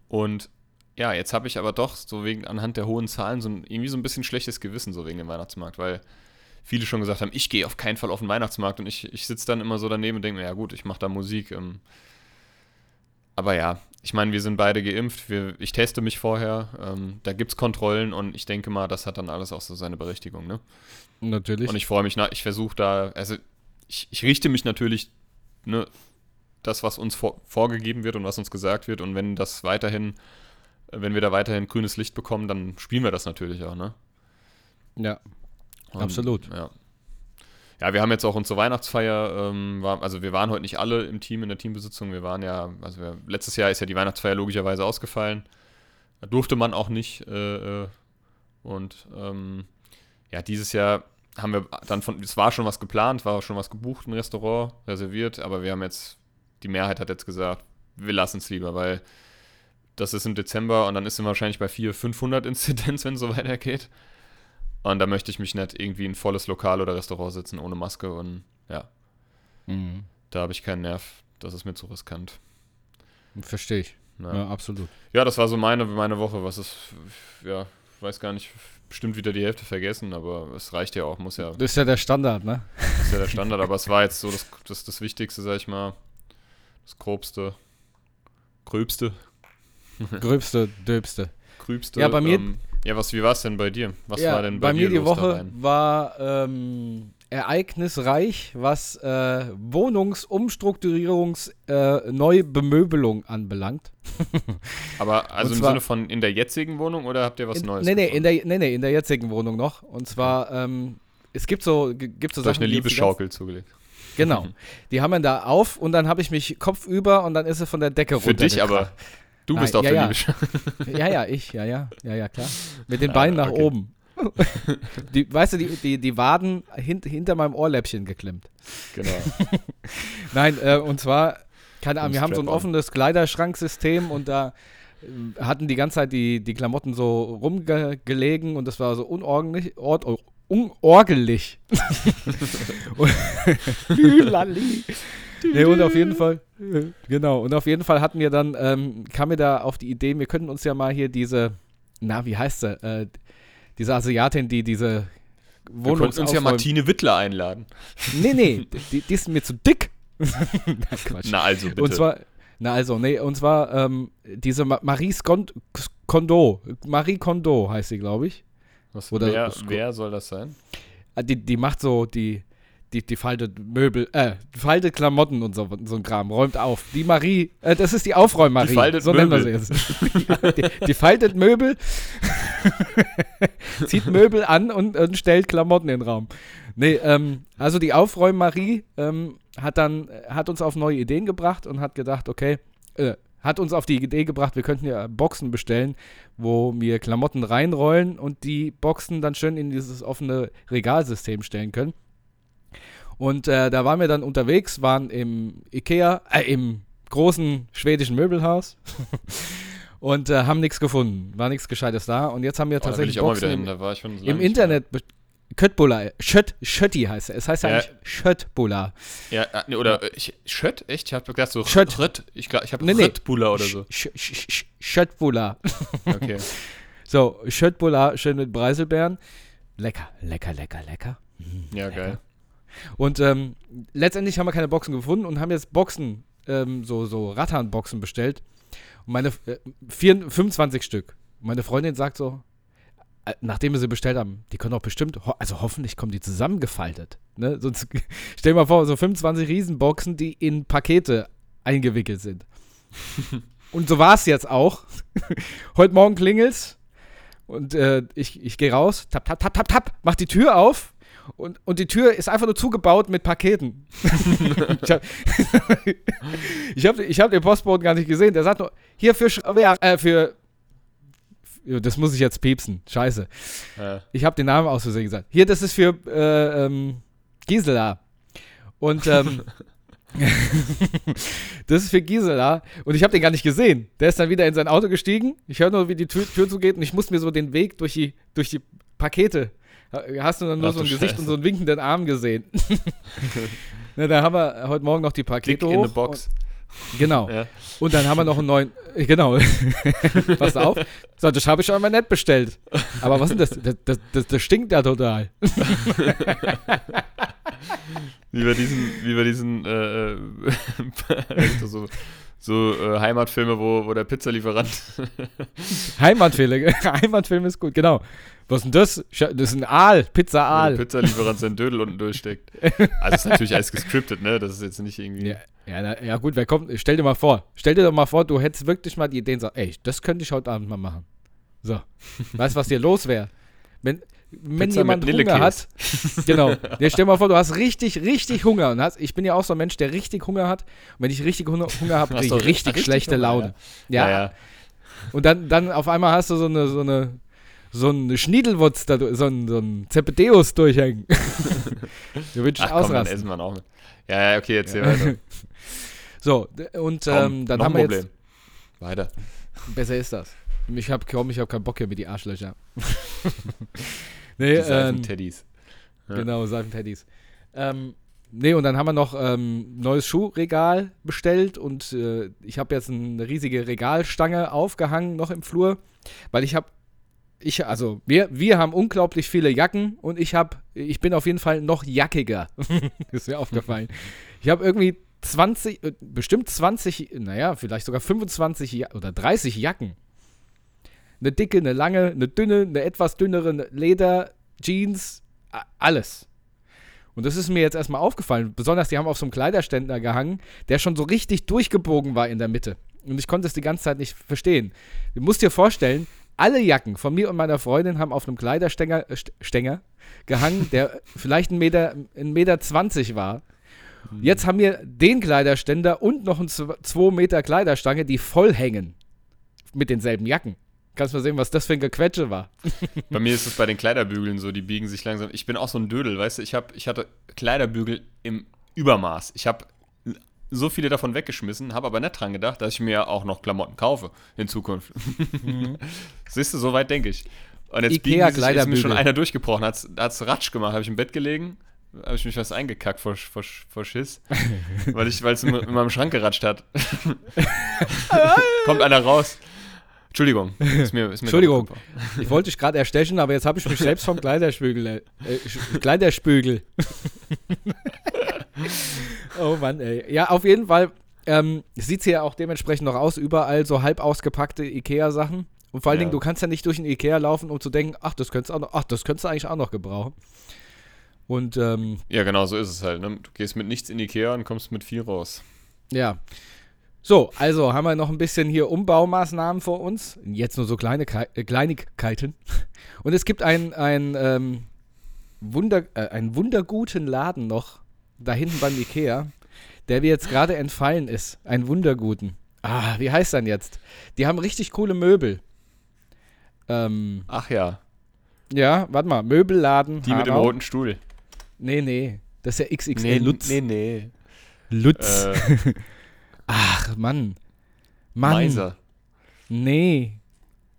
und ja, jetzt habe ich aber doch so wegen anhand der hohen Zahlen so ein, irgendwie so ein bisschen schlechtes Gewissen so wegen dem Weihnachtsmarkt, weil viele schon gesagt haben, ich gehe auf keinen Fall auf den Weihnachtsmarkt und ich, ich sitze dann immer so daneben und denke mir, ja gut, ich mache da Musik. Ähm, aber ja, ich meine, wir sind beide geimpft, wir, ich teste mich vorher, ähm, da gibt es Kontrollen und ich denke mal, das hat dann alles auch so seine Berechtigung, ne? Natürlich. Und ich freue mich, na, ich versuche da, also ich, ich richte mich natürlich, ne, das, was uns vor, vorgegeben wird und was uns gesagt wird. Und wenn das weiterhin, wenn wir da weiterhin grünes Licht bekommen, dann spielen wir das natürlich auch, ne? ja. Und, Absolut. Ja. Ja, wir haben jetzt auch unsere Weihnachtsfeier, ähm, war, also wir waren heute nicht alle im Team, in der Teambesitzung. Wir waren ja, also wir, letztes Jahr ist ja die Weihnachtsfeier logischerweise ausgefallen. Da durfte man auch nicht. Äh, äh, Und ähm, ja, dieses Jahr haben wir dann von, es war schon was geplant, war schon was gebucht, ein Restaurant reserviert, aber wir haben jetzt, die Mehrheit hat jetzt gesagt, wir lassen es lieber, weil das ist im Dezember und dann ist es wahrscheinlich bei 400, 500 Inzidenz, wenn es so weitergeht. Und da möchte ich mich nicht irgendwie in ein volles Lokal oder Restaurant sitzen ohne Maske und ja, Mhm. da habe ich keinen Nerv. Das ist mir zu riskant. Verstehe ich. Ja. Ja, absolut. Ja, das war so meine, meine Woche. Was ist, ja, weiß gar nicht, bestimmt wieder die Hälfte vergessen, aber es reicht ja auch, muss ja, Das ist ja der Standard, ne? ist ja der Standard. aber es war jetzt so das, das, das Wichtigste, sag ich mal, das Grobste, Gröbste, Gröbste, döbste. Grübste. Ja, bei mir- Ähm, ja, was, wie war es denn bei dir? Was ja, war denn bei, bei dir mir die Woche war ähm, ereignisreich, was äh, Wohnungsumstrukturierungs-, äh, Neubemöbelung anbelangt. Aber also und im zwar- Sinne von in der jetzigen Wohnung oder habt ihr was in, Neues? nee, nee, in der, nee, nee, in der jetzigen Wohnung noch. Und zwar, ähm, es gibt so, gibt so euch Sachen, eine Liebeschaukel zugelegt. Genau. Die haben wir da auf und dann habe ich mich kopfüber und dann ist sie von der Decke Für dich aber. Du bist Nein, auf ja, der ja. Liebeschaukel. Ja, ja, ich, ja, ja, ja, ja, klar. Mit den Ah, Beinen nach okay. oben. Die, weißt du, die, die, die Waden hint, hinter meinem Ohrläppchen geklemmt. Genau. Nein, äh, und zwar, keine Ahnung, wir haben so ein offenes Kleiderschranksystem und da äh, hatten die ganze Zeit die, die Klamotten so rumgelegen und das war so unordentlich, ord, unorgelig. und, Lali. Nee, und auf jeden Fall, genau, und auf jeden Fall hatten wir dann, ähm, kam mir da auf die Idee, wir könnten uns ja mal hier diese, na, wie heißt sie, äh, diese Asiatin, die diese Wir könnten uns ja Martine Wittler einladen. Nee, nee, die, die ist mir zu dick. Nein, Quatsch. Na also bitte. Und zwar, na also, nee, und zwar ähm, diese Ma Marie Skon Kondo, Marie Kondo heißt sie, glaube ich. Was, oder wer, wer soll das sein? Ah, Die, die macht so, die, die, die faltet Möbel, äh, faltet Klamotten und so, so ein Kram, räumt auf. Die Marie, äh, das ist die Aufräum-Marie. Die faltet so nennen wir sie Möbel. jetzt. ja, die, die faltet Möbel, zieht Möbel an und, und stellt Klamotten in den Raum. Nee, ähm, also die Aufräum-Marie ähm, hat dann, hat uns auf neue Ideen gebracht und hat gedacht, okay, äh, hat uns auf die Idee gebracht, wir könnten ja Boxen bestellen, wo wir Klamotten reinrollen und die Boxen dann schön in dieses offene Regalsystem stellen können. Und äh, da waren wir dann unterwegs, waren im Ikea, äh, im großen schwedischen Möbelhaus und äh, haben nichts gefunden. War nichts Gescheites da. Und jetzt haben wir Oh, tatsächlich wieder Boxen im, lange im Internet. Köttbullar, Schött, Schötti heißt er. Es heißt ja Ja. eigentlich Schöttbullar. Ja, äh, oder äh, ich, Schött? Echt? Ich hab gedacht so Schött. Rött. Ich, ich hab Nee, nee. Oder so. Sch- Sch- Sch- Schöttbullar. Okay. So, Schöttbullar, schön mit Preiselbeeren. Lecker, lecker, lecker, lecker. Ja, geil. Und ähm, letztendlich haben wir keine Boxen gefunden und haben jetzt Boxen, ähm, so, so Rattan-Boxen bestellt. Und meine äh, vier, 25 Stück. Und meine Freundin sagt so, äh, nachdem wir sie bestellt haben, die können doch bestimmt, ho also hoffentlich kommen die zusammengefaltet. Ne? Sonst stell dir mal vor, so 25 Riesenboxen, die in Pakete eingewickelt sind. und so war es jetzt auch. Heute Morgen klingelt's und äh, ich, ich gehe raus, tap, tap, tap, tap, tap, mach die Tür auf und, und die Tür ist einfach nur zugebaut mit Paketen. ich habe ich hab, ich hab den Postboten gar nicht gesehen. Der sagt nur, hier für, Sch- ja, äh, für, das muss ich jetzt piepsen, scheiße. Äh, Ich habe den Namen aus Versehen gesagt. Hier, das ist für äh, ähm, Gisela. Und ähm, das ist für Gisela. Und ich habe den gar nicht gesehen. Der ist dann wieder in sein Auto gestiegen. Ich höre nur, wie die Tür, Tür zugeht und ich musste mir so den Weg durch die, durch die Pakete. Hast du dann nur Ach so ein Gesicht Scheiße. und so einen winkenden Arm gesehen. Na, da haben wir heute Morgen noch die Klick Pakete in hoch. the box. Und, genau. Ja. Und dann haben wir noch einen neuen. äh, Genau. Pass auf. So, das habe ich schon mal nett bestellt. Aber was ist denn das? Das, das, das, das stinkt ja total. Wie bei diesen, wie bei diesen äh, äh, so, so äh, Heimatfilme, wo, wo der Pizzalieferant Heimatfilme. Heimatfilm ist gut, genau. Was ist denn das? Das ist ein Aal, Pizza wo der. Pizzalieferant seinen Dödel unten durchsteckt. Also ist natürlich alles gescriptet, ne? Das ist jetzt nicht irgendwie. Ja, ja, na, ja, gut, wer kommt? Stell dir mal vor. Stell dir doch mal vor, du hättest wirklich mal die Idee und sagst, ey, das könnte ich heute Abend mal machen. So. weißt du, was dir los wäre? Wenn, wenn Pizza jemand Hunger hat, genau. Ja, stell dir mal vor, du hast richtig, richtig Hunger. Und hast, ich bin ja auch so ein Mensch, der richtig Hunger hat. Und wenn ich richtig Hunger, Hunger habe, Hast kriege du ich richtig, richtig schlechte Hunger, Laune. Ja, ja. Und dann, dann auf einmal hast du so eine, so eine, so ein Schniedelwurz, da, so ein, so ein Zepedeus durchhängen. du würdest Ach komm, dann ausrasten. essen wir auch mit. Ja, ja, okay, erzähl weiter. So, und ähm, dann noch haben wir jetzt. Weiter. Besser ist das. Ich hab kaum, ich hab keinen Bock hier mit die Arschlöcher. Nee, Die ähm, Seifenteddys. Ja. Genau, Seifenteddys. Ähm, nee, und dann haben wir noch ähm, neues Schuhregal bestellt und äh, ich habe jetzt eine riesige Regalstange aufgehangen noch im Flur, weil ich habe ich also wir wir haben unglaublich viele Jacken und ich habe ich bin auf jeden Fall noch jackiger. ist mir aufgefallen. Ich habe irgendwie 20 äh, bestimmt 20, naja, vielleicht sogar 25 Ja- oder 30 Jacken. Eine dicke, eine lange, eine dünne, eine etwas dünnere Leder, Jeans, alles. Und das ist mir jetzt erstmal aufgefallen. Besonders, die haben auf so einem Kleiderständer gehangen, der schon so richtig durchgebogen war in der Mitte. Und ich konnte es die ganze Zeit nicht verstehen. Du musst dir vorstellen, alle Jacken von mir und meiner Freundin haben auf einem Kleiderstänger äh, St- Stänger gehangen, der vielleicht ein Meter, ein Meter 20 war. Jetzt haben wir den Kleiderständer und noch eine 2 Meter Kleiderstange, die voll hängen. Mit denselben Jacken. Kannst mal sehen, was das für ein Gequetsche war. Bei mir ist es bei den Kleiderbügeln so, die biegen sich langsam. Ich bin auch so ein Dödel, weißt du, ich, hab, ich hatte Kleiderbügel im Übermaß. Ich habe so viele davon weggeschmissen, habe aber nicht dran gedacht, dass ich mir auch noch Klamotten kaufe in Zukunft. Siehst du, so weit denke ich. Und jetzt Ikea biegen sich, ist mir schon einer durchgebrochen, hat's, hat's Ratsch gemacht, habe ich im Bett gelegen, habe ich mich was eingekackt vor, vor, vor Schiss, weil es in, in meinem Schrank geratscht hat. Kommt einer raus. Entschuldigung. Ist mir, ist mir Entschuldigung. Ich wollte dich gerade erstechen, aber jetzt habe ich mich selbst vom Kleiderspügel. Äh, Sch- Kleiderspügel. oh Mann, ey. Ja, auf jeden Fall ähm, sieht es hier auch dementsprechend noch aus. Überall so halb ausgepackte Ikea-Sachen. Und vor allen Ja. Dingen, du kannst ja nicht durch den Ikea laufen, um zu denken, ach, das könntest du, auch noch, ach, das könntest du eigentlich auch noch gebrauchen. Und ähm, Ja, genau, so ist es halt. Ne? Du gehst mit nichts in Ikea und kommst mit viel raus. Ja. So, also haben wir noch ein bisschen hier Umbaumaßnahmen vor uns. Jetzt nur so kleine äh, Kleinigkeiten. Und es gibt einen, ähm, Wunder, äh, einen wunderguten Laden noch da hinten beim Ikea, der mir jetzt gerade entfallen ist. Einen wunderguten. Ah, wie heißt dann jetzt? Die haben richtig coole Möbel. Ähm, Ach ja, ja, warte mal. Möbelladen. die mit dem Hanau. roten Stuhl. Nee, nee. Das ist ja XXL Lutz. nee, nee. Lutz. Äh, Ach, Mann. Mann. Meiser. Nee.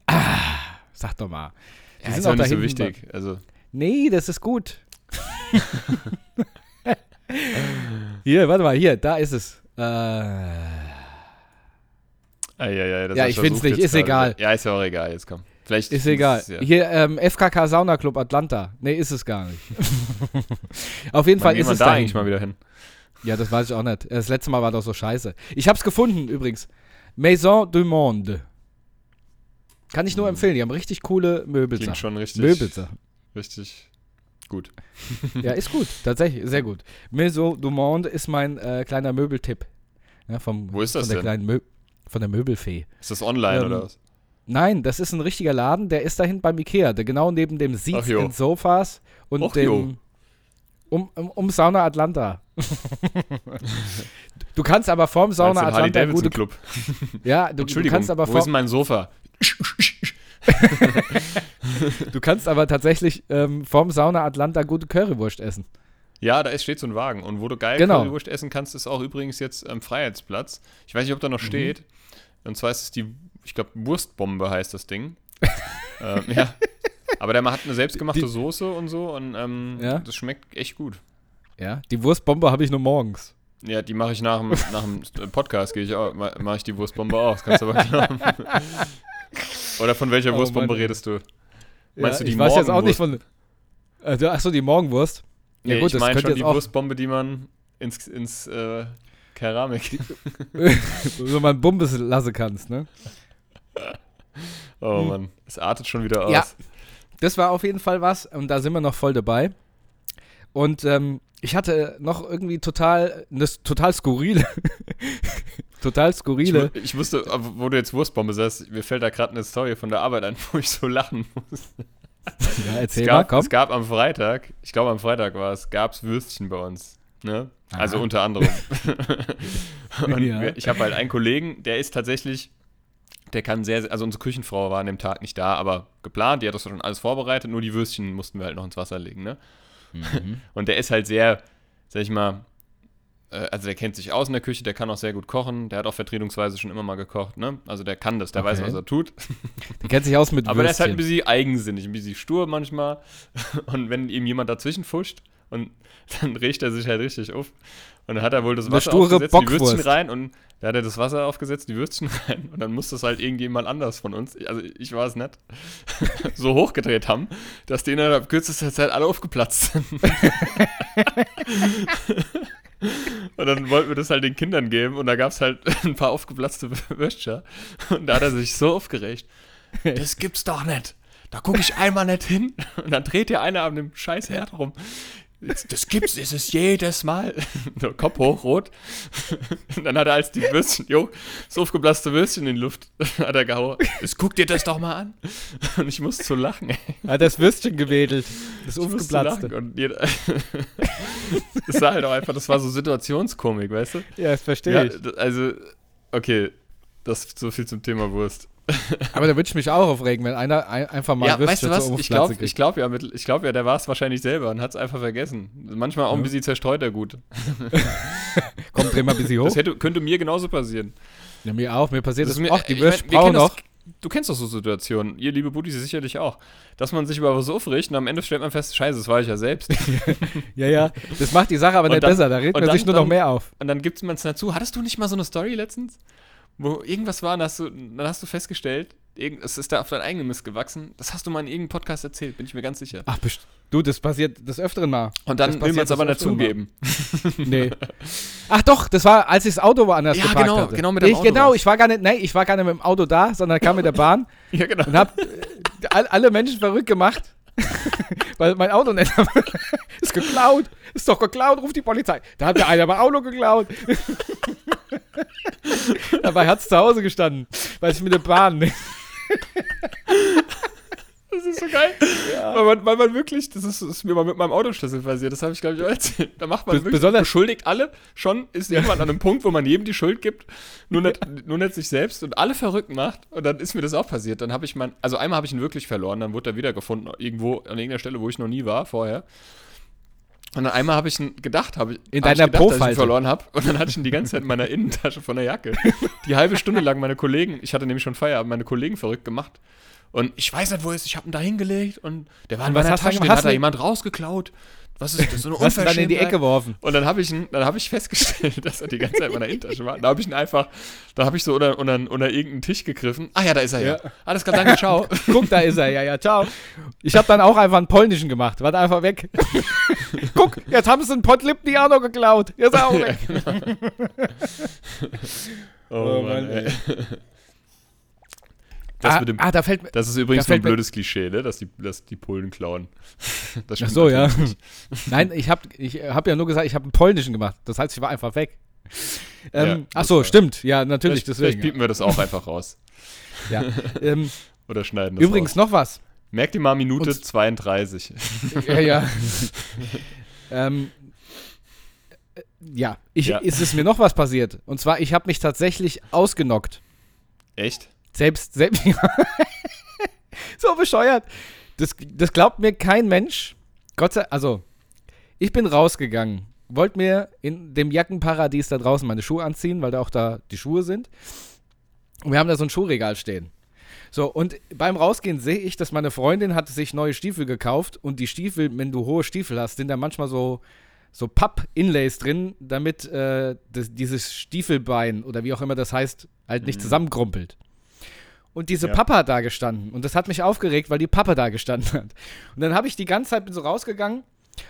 Ah, sag doch mal. Die Ja, sind ist auch nicht so wichtig. Also, Nee, das ist gut. hier, warte mal, hier, da ist es. Äh, ah, ja, ja, Ja, ich find's versucht nicht, ist gerade. egal. Ja, ist ja auch egal, jetzt komm. Vielleicht ist egal. Ja. Hier, ähm, FKK Sauna Club Atlanta. Nee, ist es gar nicht. Auf jeden Fall ist es da da eigentlich mal wieder hin? Ja, das weiß ich auch nicht. Das letzte Mal war doch so scheiße. Ich hab's gefunden übrigens. Maison du Monde. Kann ich nur empfehlen. Die haben richtig coole Klingt Möbelsachen. schon richtig, Möbelsachen. richtig gut. Ja, ist gut. Tatsächlich, sehr gut. Maison du Monde ist mein äh, kleiner Möbeltipp. Ja, vom, Wo ist das von der denn? Von der Möbelfee. Ist das online Ähm, oder was? Nein, das ist ein richtiger Laden, der ist da hinten beim Ikea, der genau neben dem Seats and Sofas und Ach jo. Um, um, um Sauna Atlanta. du kannst aber vorm Sauna du Atlanta Harley-Davidson gute, Club. ja, du, du Entschuldigung, kannst aber wo ist mein Sofa? du kannst aber tatsächlich ähm, vorm Sauna Atlanta gute Currywurst essen. Ja, da ist, steht so ein Wagen. Und wo du geil Genau. Currywurst essen kannst, ist auch übrigens jetzt am Freiheitsplatz. Ich weiß nicht, ob da Mhm. noch steht. Und zwar ist es die, ich glaube, Wurstbombe heißt das Ding. ähm, ja. Aber der hat eine selbstgemachte Die- Soße und so und ähm, Ja. das schmeckt echt gut. Ja, die Wurstbombe habe ich nur morgens. Ja, die mache ich nach dem, nach dem Podcast, gehe ich auch, mache ich die Wurstbombe aus, kannst du aber glauben. Oder von welcher Oh Wurstbombe Mann, redest du? Meinst ja, du die ich weiß jetzt auch nicht von. Äh, achso, die Morgenwurst. Ja, Nee, gut, ich das meine schon die auch- Wurstbombe, die man ins, ins äh, Keramik. so man Bumbes lassen kannst, ne? Oh Mann, es artet schon wieder aus. Ja. Das war auf jeden Fall was und da sind wir noch voll dabei. Und ähm, ich hatte noch irgendwie total, eine total skurrile, total Ich, skurrile. wu- ich wusste, wo du jetzt Wurstbombe sagst, mir fällt da gerade eine Story von der Arbeit ein, wo ich so lachen muss. Ja, Es erzähl mal, gab, komm. es gab am Freitag, ich glaube am Freitag war es, gab es Würstchen bei uns. Ne? Also unter anderem. Und Ja. ich habe halt einen Kollegen, der ist tatsächlich Der kann sehr, sehr, also unsere Küchenfrau war an dem Tag nicht da, aber geplant, die hat das schon alles vorbereitet, nur die Würstchen mussten wir halt noch ins Wasser legen, ne? Mhm. Und der ist halt sehr, sag ich mal, äh, also der kennt sich aus in der Küche, der kann auch sehr gut kochen, der hat auch vertretungsweise schon immer mal gekocht, ne? Also der kann das, der weiß, Okay. was er tut. Der kennt sich aus mit Aber der ist halt ein Würstchen. bisschen eigensinnig, ein bisschen stur manchmal. Und wenn ihm jemand dazwischen fuscht, und dann riecht er sich halt richtig auf. Und dann hat er wohl das Wasser aufgesetzt, die Bockwurst. Würstchen rein und da hat er das Wasser aufgesetzt, die Würstchen rein und dann muss das halt irgendjemand anders von uns, also ich war es nicht, so hochgedreht haben, dass die innerhalb kürzester Zeit alle aufgeplatzt sind. Und dann wollten wir das halt den Kindern geben und da gab es halt ein paar aufgeplatzte Würstchen. Und da hat er sich so aufgeregt. Das gibt's doch nicht. Da gucke ich einmal nicht hin und dann dreht ja einer an dem scheiß Herd rum. Das, gibt's, ist es jedes Mal. So, Kopf hoch, rot. Und dann hat er als die Würstchen, jo, das aufgeblasste Würstchen in die Luft, hat er gehauen. Jetzt guck dir das doch mal an. Und ich musste so lachen, ey. Hat das Würstchen gewedelt. Das lachen. Und jeder, das war halt auch einfach, das war so Situationskomik, weißt du? Ja, das verstehe Ja, ich. also, okay, das ist so viel zum Thema Wurst. Aber da würde ich mich auch aufregen, wenn einer ein, einfach mal ja, weißt du was? Ich glaube ich glaub ja, ich glaub ja, der war es wahrscheinlich selber und hat es einfach vergessen. Manchmal auch ein bisschen zerstreut er gut. Komm, dreh mal ein bisschen hoch. Das hätte, könnte mir genauso passieren. Ja, mir auch. Mir passiert Das das. mir- Ach, die ich mein, brauchen kennen noch. das- Du kennst doch so Situationen. Ihr, liebe Buddies, sicherlich auch. Dass man sich über was aufregt und am Ende stellt man fest, scheiße, das war ich ja selbst. Ja, ja. Das macht die Sache aber Und nicht dann- besser. Da regt man dann- sich nur noch dann- mehr auf. Und dann gibt man es dazu. Hattest du nicht mal so eine Story letztens? Wo irgendwas war, und hast du, dann hast du festgestellt, irgend, es ist da auf dein eigenen Mist gewachsen. Das hast du mal in irgendeinem Podcast erzählt, bin ich mir ganz sicher. Ach, du, das passiert des Öfteren mal. Und dann will man es aber des nicht Öfteren zugeben. Nee. Ach doch, das war, als ich das Auto woanders Ja, geparkt genau, hatte. genau mit dem ich, Auto Genau, ich war gar nicht, nee, ich war gar nicht mit dem Auto da, sondern kam mit der Bahn Ja, genau. und hab äh, all, alle Menschen verrückt gemacht, weil mein Auto nicht ist geklaut, ist doch geklaut, ruft die Polizei. Da hat mir einer mein Auto geklaut. Dabei hat es zu Hause gestanden, weil ich mit der Bahn Das ist so geil. Weil, man, weil man wirklich, das ist, ist mir mal mit meinem Autoschlüssel passiert, das habe ich glaube ich auch erzählt. Da macht man Bes- wirklich, besonders- beschuldigt alle schon, ist irgendwann an einem Punkt, wo man jedem die Schuld gibt, nur nicht, nur nicht sich selbst und alle verrückt macht. Und dann ist mir das auch passiert. Dann habe ich mein, also einmal habe ich ihn wirklich verloren, dann wurde er wiedergefunden, irgendwo an irgendeiner Stelle, wo ich noch nie war vorher. Und dann einmal habe ich ihn gedacht, habe ich, In hab ich deiner gedacht, dass ich ihn verloren habe. Und dann hatte ich ihn die ganze Zeit in meiner Innentasche von der Jacke. Die halbe Stunde lang meine Kollegen, ich hatte nämlich schon Feierabend, meine Kollegen verrückt gemacht. Und ich weiß nicht, wo er ist. Ich habe ihn da hingelegt und der war in meiner Tasche, den hast hat da jemand rausgeklaut. Was ist das? So eine hast du dann in die. Ecke geworfen. Und dann habe ich, dann hab ich festgestellt, dass er die ganze Zeit in meiner Innentasche war. Da habe ich ihn einfach, da habe ich so unter, unter, unter irgendeinen Tisch gegriffen. Ah ja, da ist er ja. Ja. Alles klar, danke, ciao. Guck, da ist er. Ja, ja, ciao. Ich habe dann auch einfach einen polnischen gemacht. Warte einfach weg. Guck, jetzt haben sie einen auch noch geklaut. Jetzt ist er auch weg. Oh, Mann, ey. Das, ah, dem, ah, da fällt mir. das ist übrigens nur ein blödes Klischee, ne? dass, die, dass die Polen klauen. Das Ach so, ja. Nein, ich habe ich hab ja nur gesagt, ich habe einen polnischen gemacht. Das heißt, ich war einfach weg. Ja, Ähm, ach das so, stimmt. Ja, natürlich, Vielleicht, vielleicht deswegen. piepen wir das auch einfach raus. Ja. Ähm, Oder schneiden das übrigens raus. noch was. Merkt ihr mal Minute Und- 32. Ja, ja. ähm, äh, ja, ich, Ja. ist es mir noch was passiert. Und zwar, ich habe mich tatsächlich ausgenockt. Echt? Selbst, selbst. so bescheuert. Das, das glaubt mir kein Mensch. Gott sei also, ich bin rausgegangen, wollte mir in dem Jackenparadies da draußen meine Schuhe anziehen, weil da auch da die Schuhe sind. Und wir haben da so ein Schuhregal stehen. So, und beim Rausgehen sehe ich, dass meine Freundin hat sich neue Stiefel gekauft und die Stiefel, wenn du hohe Stiefel hast, sind da manchmal so, so Papp-Inlays drin, damit äh, das, dieses Stiefelbein oder wie auch immer das heißt, halt nicht zusammenkrumpelt. Und diese Ja. Pappe hat da gestanden. Und das hat mich aufgeregt, weil die Pappe da gestanden hat. Und dann habe ich die ganze Zeit bin so rausgegangen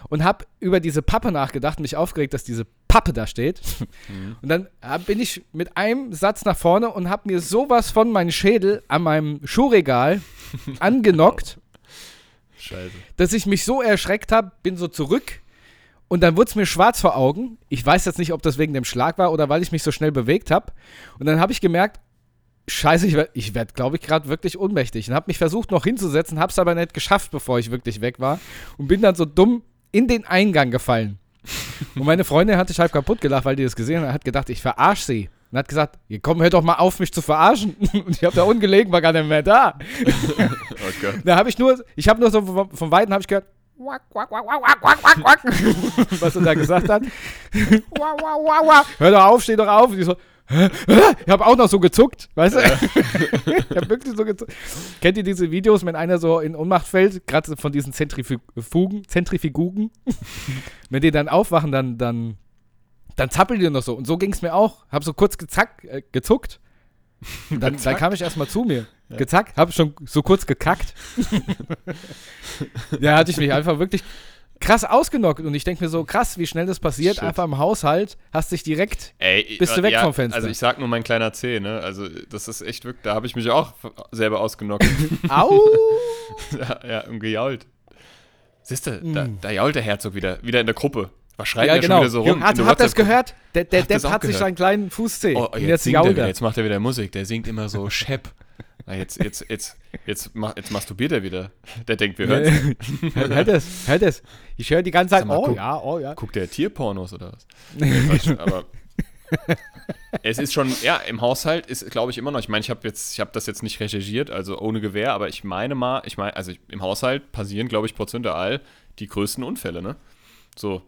und habe über diese Pappe nachgedacht, mich aufgeregt, dass diese Pappe da steht. Und dann bin ich mit einem Satz nach vorne und habe mir sowas von meinem Schädel an meinem Schuhregal angenockt, Scheiße. dass ich mich so erschreckt habe, bin so zurück und dann wurde es mir schwarz vor Augen. Ich weiß jetzt nicht, ob das wegen dem Schlag war oder weil ich mich so schnell bewegt habe. Und dann habe ich gemerkt, Scheiße, ich werde, ich werd, glaube ich, gerade wirklich ohnmächtig und habe mich versucht noch hinzusetzen, habe es aber nicht geschafft, bevor ich wirklich weg war und bin dann so dumm in den Eingang gefallen. und meine Freundin hat sich halb kaputt gelacht, weil die das gesehen hat, hat gedacht, ich verarsche sie. Und hat gesagt, ihr komm, hört doch mal auf, mich zu verarschen. Und ich habe da ungelegen, war gar nicht mehr da. oh da habe ich nur, ich habe nur so von, von Weitem habe ich gehört, Wack, wack, wack, wack, wack, wack, wack, was er da gesagt hat. Hör doch auf, steh doch auf. Und ich so, ich habe auch noch so gezuckt, weißt du? ich habe wirklich so gezuckt. Kennt ihr diese Videos, wenn einer so in Ohnmacht fällt, gerade von diesen Zentrifugen, Zentrifugen, wenn die dann aufwachen, dann, dann, dann zappeln die noch so. Und so ging es mir auch. Hab so kurz gezack, äh, gezuckt. Dann, dann kam ich erstmal zu mir. Gezackt, hab schon so kurz gekackt. ja, hatte ich mich einfach wirklich krass ausgenockt. Und ich denke mir so, krass, wie schnell das passiert. Shit. Einfach im Haushalt hast dich direkt. Ey, Bist du weg ja, vom Fenster? Also ich sag nur mein kleiner C, ne? Also das ist echt wirklich, da habe ich mich auch selber ausgenockt. Au! ja, ja, und gejault. Siehst du, da, da jault der Herzog wieder, wieder in der Gruppe. Was schreit Mm. ja, der genau. schon wieder so rum? Hat, hat das gehört? Der, der Depp hat sich seinen kleinen Fußzeh. Oh, jetzt, singt er jault wieder, er. jetzt macht er wieder Musik. Der singt immer so Shep. Na, jetzt, jetzt, jetzt, jetzt, mach, jetzt masturbiert er wieder. Der denkt, wir hören Halt halt es, halt es. Ich höre die ganze Zeit, mal, oh guck. ja, oh ja. Guckt der Tierpornos oder was? Nee, aber es ist schon, ja, im Haushalt ist, glaube ich, immer noch, ich meine, ich habe jetzt, ich habe das jetzt nicht recherchiert, also ohne Gewehr, aber ich meine mal, ich meine, also im Haushalt passieren, glaube ich, prozentual die größten Unfälle, ne? So.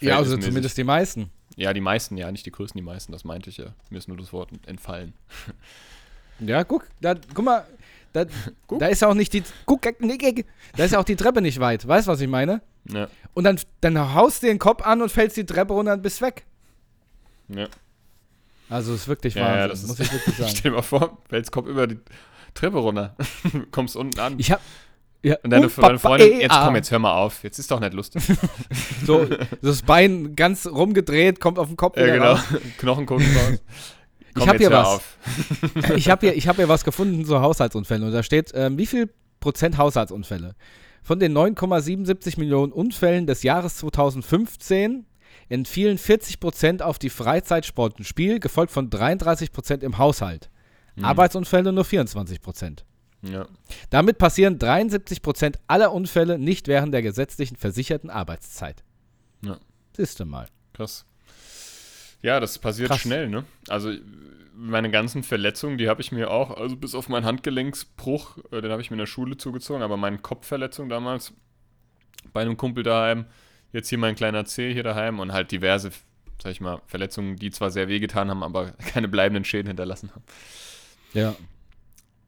Ja, also zumindest die meisten. Ja, die meisten, ja, nicht die größten, die meisten, das meinte ich ja. Mir ist nur das Wort entfallen. Ja, guck, da, guck mal, da, da ist ja auch nicht die, guck, da ist ja auch die Treppe nicht weit. Weißt du, was ich meine? Ja, Und dann, dann haust du den Kopf an und fällst die Treppe runter und bist weg. ja. Also ist wirklich Ja, Wahnsinn, ja, das ist, muss ich wirklich sagen. Stell dir mal vor, Fels kommt über die Treppe runter, kommst unten an. Ich hab, ja, und deine, uh, deine Freundin, Papa, jetzt komm, jetzt hör mal auf. Jetzt ist doch nicht lustig. So, das Bein ganz rumgedreht, kommt auf den Kopf Ja, genau. Knochen gucken raus. Komm, hab jetzt hier was. Ich habe hier, ich hab hier was gefunden zu Haushaltsunfällen und da steht, ähm, wie viel Prozent Haushaltsunfälle? Von den 9,77 Millionen Unfällen des Jahres 2015 entfielen 40 Prozent auf die Freizeitsport und Spiel, gefolgt von 33 Prozent im Haushalt. Mhm. Arbeitsunfälle nur 24 Prozent. Ja. Damit passieren 73 Prozent aller Unfälle nicht während der gesetzlichen versicherten Arbeitszeit. Ja. Siehst du mal. Krass. Ja, das passiert Krass. schnell, ne? Also meine ganzen Verletzungen, die habe ich mir auch, also bis auf meinen Handgelenksbruch, äh, den habe ich mir in der Schule zugezogen, aber meine Kopfverletzung damals bei einem Kumpel daheim, jetzt hier mein kleiner C hier daheim und halt diverse, sag ich mal, Verletzungen, die zwar sehr wehgetan haben, aber keine bleibenden Schäden hinterlassen haben. Ja.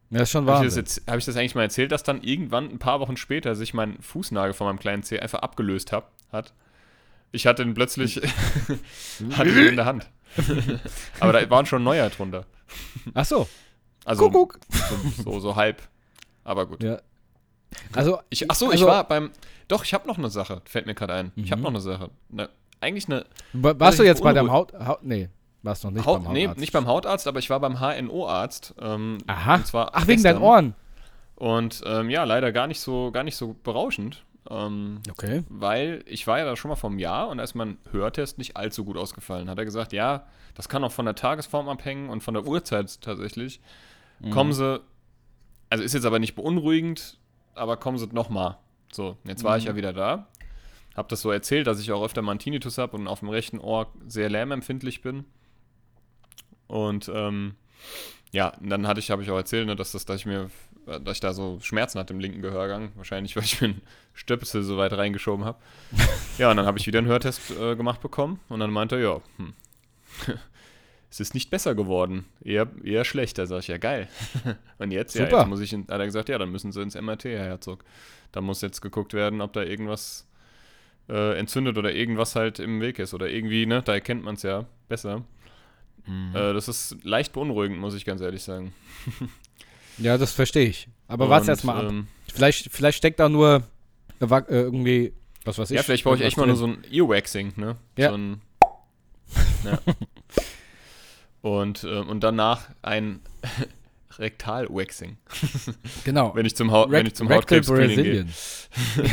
Ja, ist schon Habe ich, jetzt- hab ich das eigentlich mal erzählt, dass dann irgendwann ein paar Wochen später sich mein Fußnagel von meinem kleinen C einfach abgelöst hab, hat? Ich hatte ihn plötzlich hatte ihn in der Hand. Aber da war schon neuer drunter. Ach so. Also Kuckuck. so, so, so halb. Aber gut. Ja. Also, Ich, ach so, ich Also- war beim. Doch, ich habe noch eine Sache. Fällt mir gerade ein. Ich habe Mhm. noch eine Sache. Ne, eigentlich eine Also warst du ich jetzt bei deinem Haut, Haut. Nee, warst noch nicht Haut, beim nee, Hautarzt. nicht beim Hautarzt, aber ich war beim HNO-Arzt. Ähm, Aha. Ach, wegen deinen gestern. Ohren. Und ähm, ja, leider gar nicht so, gar nicht so berauschend. Ähm, Okay. weil ich war ja da schon mal vom Jahr und da ist mein Hörtest nicht allzu gut ausgefallen. Hat er gesagt, ja, das kann auch von der Tagesform abhängen und von der Uhrzeit tatsächlich. Mhm. Kommen Sie, also ist jetzt aber nicht beunruhigend, aber kommen Sie nochmal. So, jetzt war ich Mhm. ja wieder da. Hab das so erzählt, dass ich auch öfter mal einen Tinnitus habe und auf dem rechten Ohr sehr lärmempfindlich bin. Und ähm, ja, dann hatte ich, habe ich auch erzählt, ne, dass, das, dass, ich mir, dass ich da so Schmerzen hatte im linken Gehörgang. Wahrscheinlich, weil ich mir einen Stöpsel so weit reingeschoben habe. ja, und dann habe ich wieder einen Hörtest äh, gemacht bekommen und dann meinte er, ja, hm, es ist nicht besser geworden, eher, eher schlechter. Sag ich, ja, geil. und jetzt, ja, Super. jetzt muss ich, in, hat er gesagt, ja, dann müssen Sie ins MRT, Herr Herzog. Da muss jetzt geguckt werden, ob da irgendwas äh, entzündet oder irgendwas halt im Weg ist oder irgendwie, ne, da erkennt man es ja besser. Mhm. Äh, das ist leicht beunruhigend, muss ich ganz ehrlich sagen. Ja, das verstehe ich. Aber warte Und, erst mal ab. ähm, Vielleicht, vielleicht steckt da nur äh, irgendwie, was weiß ich. ja, vielleicht brauche ich echt mal nur so ein Earwaxing, ne? Ja. So ein, ja. und, ähm, und danach ein Rektalwaxing. Genau. wenn ich zum, Haut, wenn ich zum Hautkrebs-Screening gehe.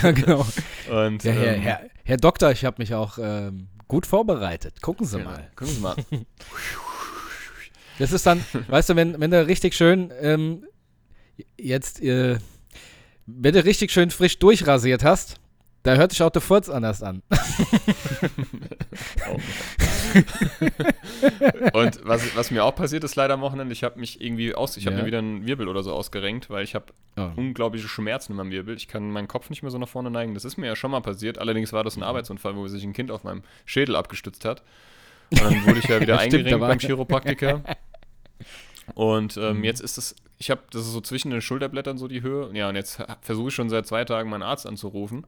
ja, genau. Und, Ja, Herr, ähm, Herr, Herr Doktor, ich habe mich auch ähm, gut vorbereitet. Gucken Sie genau. mal. Gucken Sie mal. Das ist dann, weißt du, wenn, wenn du richtig schön ähm, jetzt, äh, wenn du richtig schön frisch durchrasiert hast, da hört sich auch der Furz anders an. Oh. und was, was mir auch passiert ist leider am Wochenende, ich habe mich irgendwie aus, ich habe Ja. mir wieder einen Wirbel oder so ausgerenkt, weil ich habe Oh. unglaubliche Schmerzen in meinem Wirbel. Ich kann meinen Kopf nicht mehr so nach vorne neigen. Das ist mir ja schon mal passiert. Allerdings war das Mhm. ein Arbeitsunfall, wo sich ein Kind auf meinem Schädel abgestützt hat. Und dann wurde ich ja wieder Stimmt, eingerenkt beim Chiropraktiker. Und ähm, Mhm. jetzt ist es, ich habe, das ist so zwischen den Schulterblättern so die Höhe. Ja, und jetzt versuche ich schon seit zwei Tagen meinen Arzt anzurufen.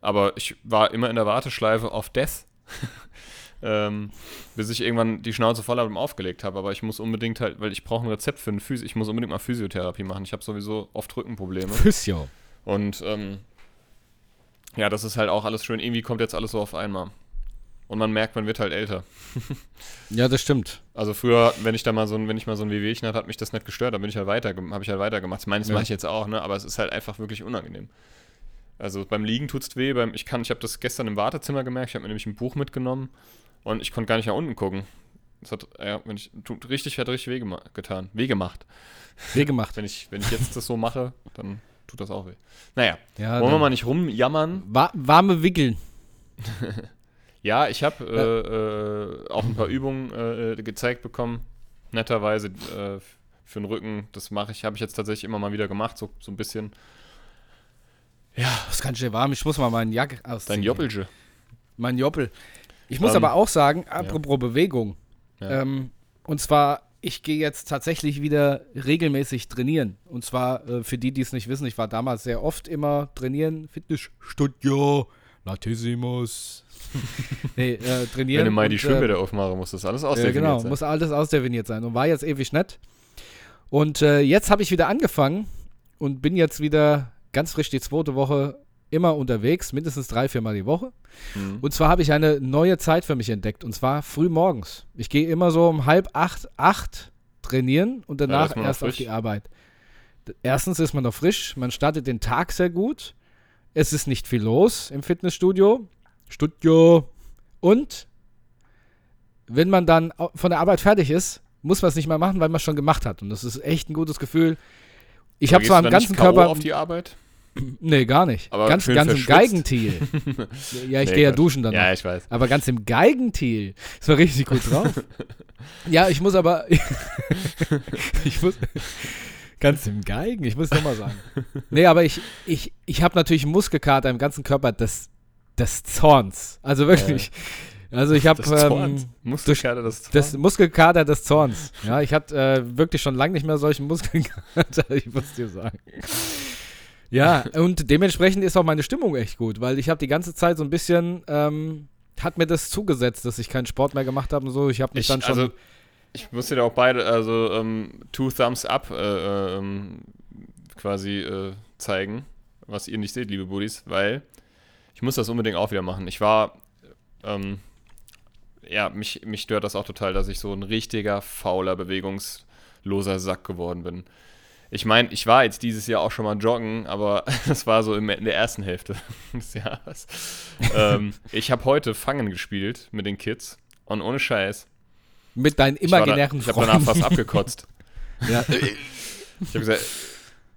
Aber ich war immer in der Warteschleife auf Death. ähm, bis ich irgendwann die Schnauze voll habe und aufgelegt habe. Aber ich muss unbedingt halt, weil ich brauche ein Rezept für einen Physio, ich muss unbedingt mal Physiotherapie machen. Ich habe sowieso oft Rückenprobleme. Physio. Und ähm, ja, das ist halt auch alles schön. Irgendwie kommt jetzt alles so auf einmal. Und man merkt, man wird halt älter. Ja, das stimmt. Also früher, wenn ich da mal so ein, wenn ich mal so ein Wehwehchen hatte, hat mich das nicht gestört, da bin ich halt weiter, habe ich halt weitergemacht. Ich meine, das Ja. mache ich jetzt auch, ne? Aber es ist halt einfach wirklich unangenehm. Also beim Liegen tut's weh, beim ich kann, ich habe das gestern im Wartezimmer gemerkt, ich habe mir nämlich ein Buch mitgenommen und ich konnte gar nicht nach unten gucken. Das hat, ja, wenn ich, tut richtig, hat richtig weh getan. Weh gemacht. Weh gemacht. Wenn ich, wenn ich jetzt das so mache, dann tut das auch weh. Naja, Ja, wollen wir dann- mal nicht rumjammern. Wa warme Wickeln. Ja, ich habe äh, äh, auch ein paar Übungen äh, gezeigt bekommen, netterweise äh, für den Rücken. Das mache ich, habe ich jetzt tatsächlich immer mal wieder gemacht, so, so ein bisschen. Was kann ich denn warm? Ich muss mal meinen Jack ausziehen. Dein Joppelge. Mein Joppel. Ich muss Ähm, aber auch sagen, apropos Bewegung. Ja. Ähm, und zwar, ich gehe jetzt tatsächlich wieder regelmäßig trainieren. Und zwar, äh, für die, die es nicht wissen, ich war damals sehr oft immer trainieren. Fitnessstudio, Latissimus. nee, äh, trainieren. Wenn du mal die und, äh, Schwimmbäder aufmachen musst, das alles Ja, ausdefiniert genau, sein. muss alles ausdefiniert sein und war jetzt ewig nett. Und äh, jetzt habe ich wieder angefangen und bin jetzt wieder ganz frisch die zweite Woche immer unterwegs, mindestens drei, viermal die Woche. Mhm. Und zwar habe ich eine neue Zeit für mich entdeckt und zwar früh morgens. Ich gehe immer so um halb acht, acht trainieren und da danach noch erst auf die Arbeit. Erstens ist man noch frisch, man startet den Tag sehr gut. Es ist nicht viel los im Fitnessstudio. Studio. Und wenn man dann von der Arbeit fertig ist, muss man es nicht mehr machen, weil man es schon gemacht hat. Und das ist echt ein gutes Gefühl. Ich habe zwar am ganzen. Körper. auf die Arbeit? Nee, gar nicht. Aber ganz ganz im? Geigentil. ja, ich Nee, gehe ja duschen dann. Ja, ich weiß. Aber ganz im Geigentil. Das war richtig gut drauf. ja, ich muss aber. ich muss. Ganz im Geigen, ich muss nochmal sagen. Nee, aber ich, ich, ich habe natürlich Muskelkater im ganzen Körper des, des Zorns. Also wirklich. Also ich habe ähm. Muskelkater, das Zorns. das Muskelkater des Zorns. Ja, ich hatte äh, wirklich schon lange nicht mehr solchen Muskelkater, ich muss dir sagen. Ja, und dementsprechend ist auch meine Stimmung echt gut, weil ich habe die ganze Zeit so ein bisschen, ähm, hat mir das zugesetzt, dass ich keinen Sport mehr gemacht habe und so. Ich habe mich Ich, dann schon. also, ich muss dir da auch beide, also ähm, two thumbs up äh, ähm, quasi äh, zeigen, was ihr nicht seht, liebe Buddies, weil ich muss das unbedingt auch wieder machen. Ich war, ähm, ja, mich, mich stört das auch total, dass ich so ein richtiger, fauler, bewegungsloser Sack geworden bin. Ich meine, ich war jetzt dieses Jahr auch schon mal joggen, aber das war so im, in der ersten Hälfte des Jahres. ähm, ich habe heute Fangen gespielt mit den Kids und ohne Scheiß. mit deinen Ich imaginären da, Ich habe danach fast abgekotzt. ja. Ich habe gesagt,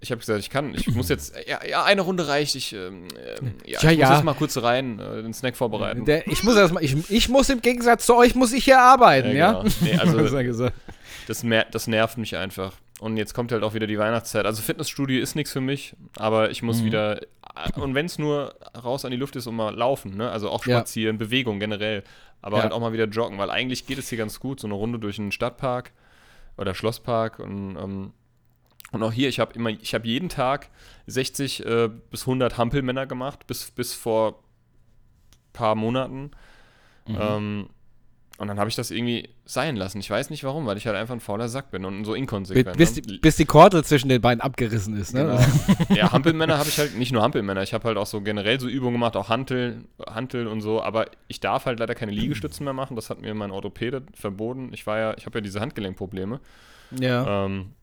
ich habe gesagt, ich kann, ich muss jetzt, ja, ja eine Runde reicht. Ich, ähm, ähm, ja, ich muss ja. jetzt mal kurz rein, äh, den Snack vorbereiten. Der, ich muss erstmal, ich, ich muss im Gegensatz zu euch, muss ich hier arbeiten, ja? Ja, genau. Nee, also-? Das, das nervt mich einfach. Und jetzt kommt halt auch wieder die Weihnachtszeit. Also Fitnessstudio ist nichts für mich, aber ich Mhm. muss wieder, und wenn es nur raus an die Luft ist und mal laufen, ne? also auch Ja. spazieren, Bewegung generell, aber Ja. halt auch mal wieder joggen, weil eigentlich geht es hier ganz gut, so eine Runde durch einen Stadtpark oder Schlosspark und, ähm, und auch hier, ich habe immer, ich habe jeden Tag 60 äh, bis 100 Hampelmänner gemacht, bis, bis vor paar Monaten. Mhm. Ähm, und dann habe ich das irgendwie sein lassen. Ich weiß nicht warum, weil ich halt einfach ein fauler Sack bin und so inkonsequent. Bis, ne? die, bis die Kordel zwischen den beiden abgerissen ist, ne? Genau. ja, Hampelmänner habe ich halt, nicht nur Hampelmänner, ich habe halt auch so generell so Übungen gemacht, auch Hanteln, Hanteln und so, aber ich darf halt leider keine Liegestützen mehr machen, das hat mir mein Orthopäde verboten. Ich war ja, ich habe ja diese Handgelenkprobleme. Ja. Ähm,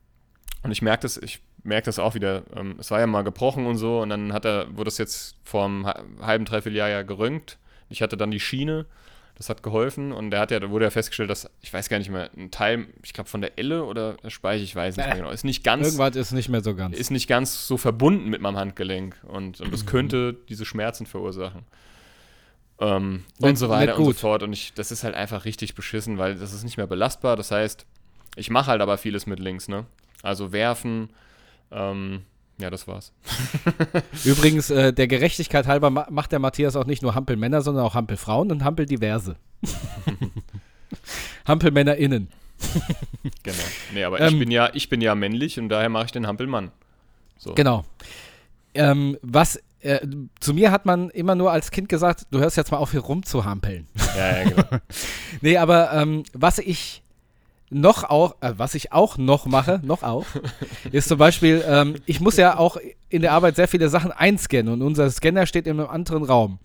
und ich merke das, ich merke das auch wieder. Ähm, es war ja mal gebrochen und so, und dann hat er, wurde das jetzt vor einem ha- halben, dreiviertel Jahr ja geröntgt. Ich hatte dann die Schiene, das hat geholfen und der hat ja, da wurde ja festgestellt, dass, ich weiß gar nicht mehr, ein Teil, ich glaube von der Elle oder der Speiche, ich weiß nicht mehr Äh, genau, ist nicht ganz, Irgendwas ist nicht mehr so ganz. ist nicht ganz so verbunden mit meinem Handgelenk und, und das könnte diese Schmerzen verursachen. Ähm, und so weiter und so fort. Und ich, das ist halt einfach richtig beschissen, weil das ist nicht mehr belastbar. Das heißt, ich mache halt aber vieles mit links, ne? Also werfen, ähm, ja, das war's. Übrigens, äh, der Gerechtigkeit halber ma macht der Matthias auch nicht nur Hampelmänner, sondern auch Hampelfrauen und Hampeldiverse. HampelmännerInnen. Genau. Nee, aber Ähm, ich bin ja, ich bin ja männlich und daher mache ich den Hampelmann. So. Genau. Ähm, was, äh, zu mir hat man immer nur als Kind gesagt, du hörst jetzt mal auf, hier rumzuhampeln. Ja, ja, genau. Nee, aber ähm, was ich noch auch, äh, was ich auch noch mache, noch auch, ist zum Beispiel, ähm, ich muss ja auch in der Arbeit sehr viele Sachen einscannen und unser Scanner steht in einem anderen Raum.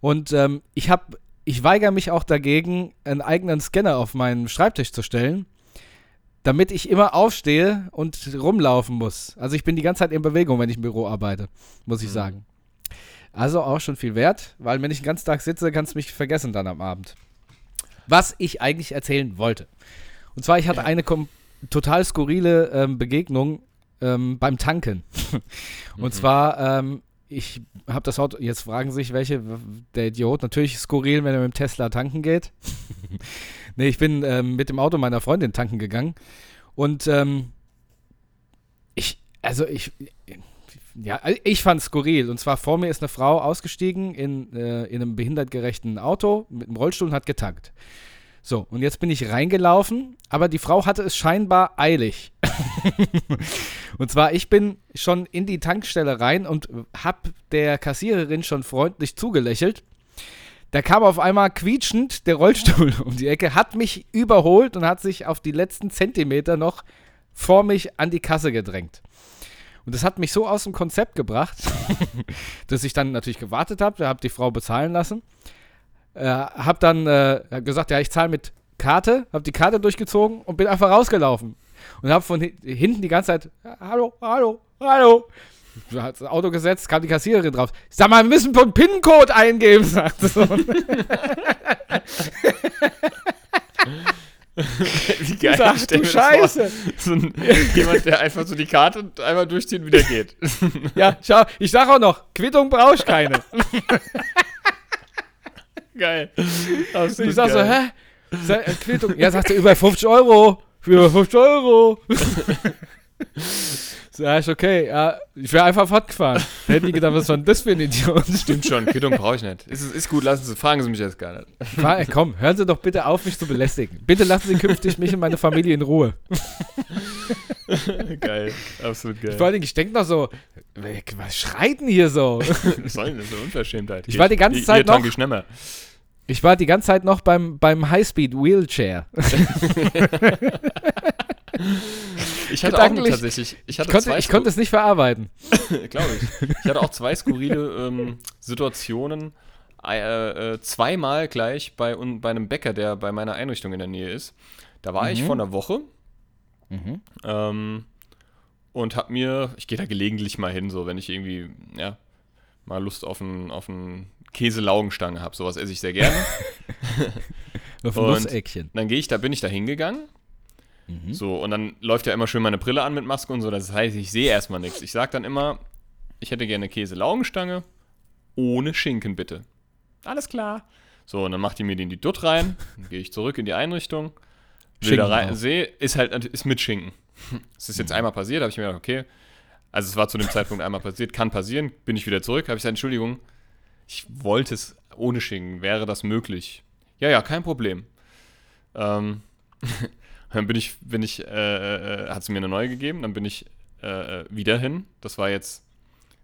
Und ähm, ich habe, ich weigere mich auch dagegen, einen eigenen Scanner auf meinen Schreibtisch zu stellen, damit ich immer aufstehe und rumlaufen muss. Also ich bin die ganze Zeit in Bewegung, wenn ich im Büro arbeite, muss ich Mhm. sagen. Also auch schon viel wert, weil wenn ich den ganzen Tag sitze, kannst du mich vergessen dann am Abend. Was ich eigentlich erzählen wollte. Und zwar, ich hatte eine total skurrile ähm, Begegnung ähm, beim Tanken. Und zwar, ähm, ich habe das Auto, jetzt fragen sich welche, der Idiot, natürlich skurril, wenn er mit dem Tesla tanken geht. nee, ich bin ähm, mit dem Auto meiner Freundin tanken gegangen. Und ähm, ich, also ich, ja, ich fand es skurril. Und zwar vor mir ist eine Frau ausgestiegen in, äh, in einem behindertgerechten Auto mit einem Rollstuhl und hat getankt. So, und jetzt bin ich reingelaufen, aber die Frau hatte es scheinbar eilig. und zwar, ich bin schon in die Tankstelle rein und hab der Kassiererin schon freundlich zugelächelt. Da kam auf einmal quietschend der Rollstuhl um die Ecke, hat mich überholt und hat sich auf die letzten Zentimeter noch vor mich an die Kasse gedrängt. Und das hat mich so aus dem Konzept gebracht, dass ich dann natürlich gewartet habe, habe die Frau bezahlen lassen, äh, habe dann äh, hab gesagt, ja, ich zahle mit Karte, habe die Karte durchgezogen und bin einfach rausgelaufen. Und habe von hi- hinten die ganze Zeit, hallo, hallo, hallo. Da hat das Auto gesetzt, kam die Kassiererin drauf. Ich sag mal, wir müssen einen PIN-Code eingeben, sagte so. Wie geil. Ach, ich du. Scheiße. So ein, jemand, der einfach so die Karte einmal durchzieht und wieder geht. Ja, schau, ich sag auch noch, Quittung brauche ich keine. geil. ich sag so, hä? Sag, äh, Quittung. Ja, sagt er, über 50 Euro. Für über 50 Euro. so, ja, ist okay. Ja, ich wäre einfach fortgefahren. Da hätte ich gedacht, was war denn das für ein Idiot? Stimmt schon, Quittung brauche ich nicht. Ist, ist gut, lassen Sie, fragen Sie mich jetzt gar nicht. Fahr- Komm, hören Sie doch bitte auf, mich zu belästigen. Bitte lassen Sie künftig mich und meine Familie in Ruhe. geil, absolut geil. Vor allem, ich denke noch so, was schreit denn hier so? Was soll denn das für Unverschämtheit? Ich war die ganze hier, Zeit hier tank noch- ich. Ich war die ganze Zeit noch beim, beim Highspeed-Wheelchair. Ich hatte auch tatsächlich, ich hatte Ich konnte, ich konnte es nicht verarbeiten. glaube ich. Ich hatte auch zwei skurrile ähm, Situationen. Äh, äh, zweimal gleich bei, un, bei einem Bäcker, der bei meiner Einrichtung in der Nähe ist. Da war ich Mhm. vor einer Woche ähm, und hab mir, ich gehe da gelegentlich mal hin, so wenn ich irgendwie, ja, mal Lust auf ein, auf ein Käse-Laugenstange habe. Sowas esse ich sehr gerne. Auf Und- Nusseckchen. dann gehe ich, da bin ich da hingegangen. Mhm. So, und dann läuft ja immer schön meine Brille an mit Maske und so. Das heißt, ich sehe erstmal nichts. Ich sage dann immer, ich hätte gerne Käse-Laugenstange ohne Schinken, bitte. Alles klar. So, und dann macht die mir den die Dutt rein. Dann gehe ich zurück in die Einrichtung. Will da rein, sehe, ist halt ist mit Schinken. Es ist jetzt Mhm. einmal passiert, habe ich mir gedacht, okay. Also es war zu dem Zeitpunkt einmal passiert, kann passieren, bin ich wieder zurück, habe ich gesagt, Entschuldigung, ich wollte es ohne Schinken, wäre das möglich? Ja, ja, kein Problem. Ähm, dann bin ich, bin ich, äh, äh, hat sie mir eine neue gegeben, dann bin ich äh, äh, wieder hin. Das war jetzt,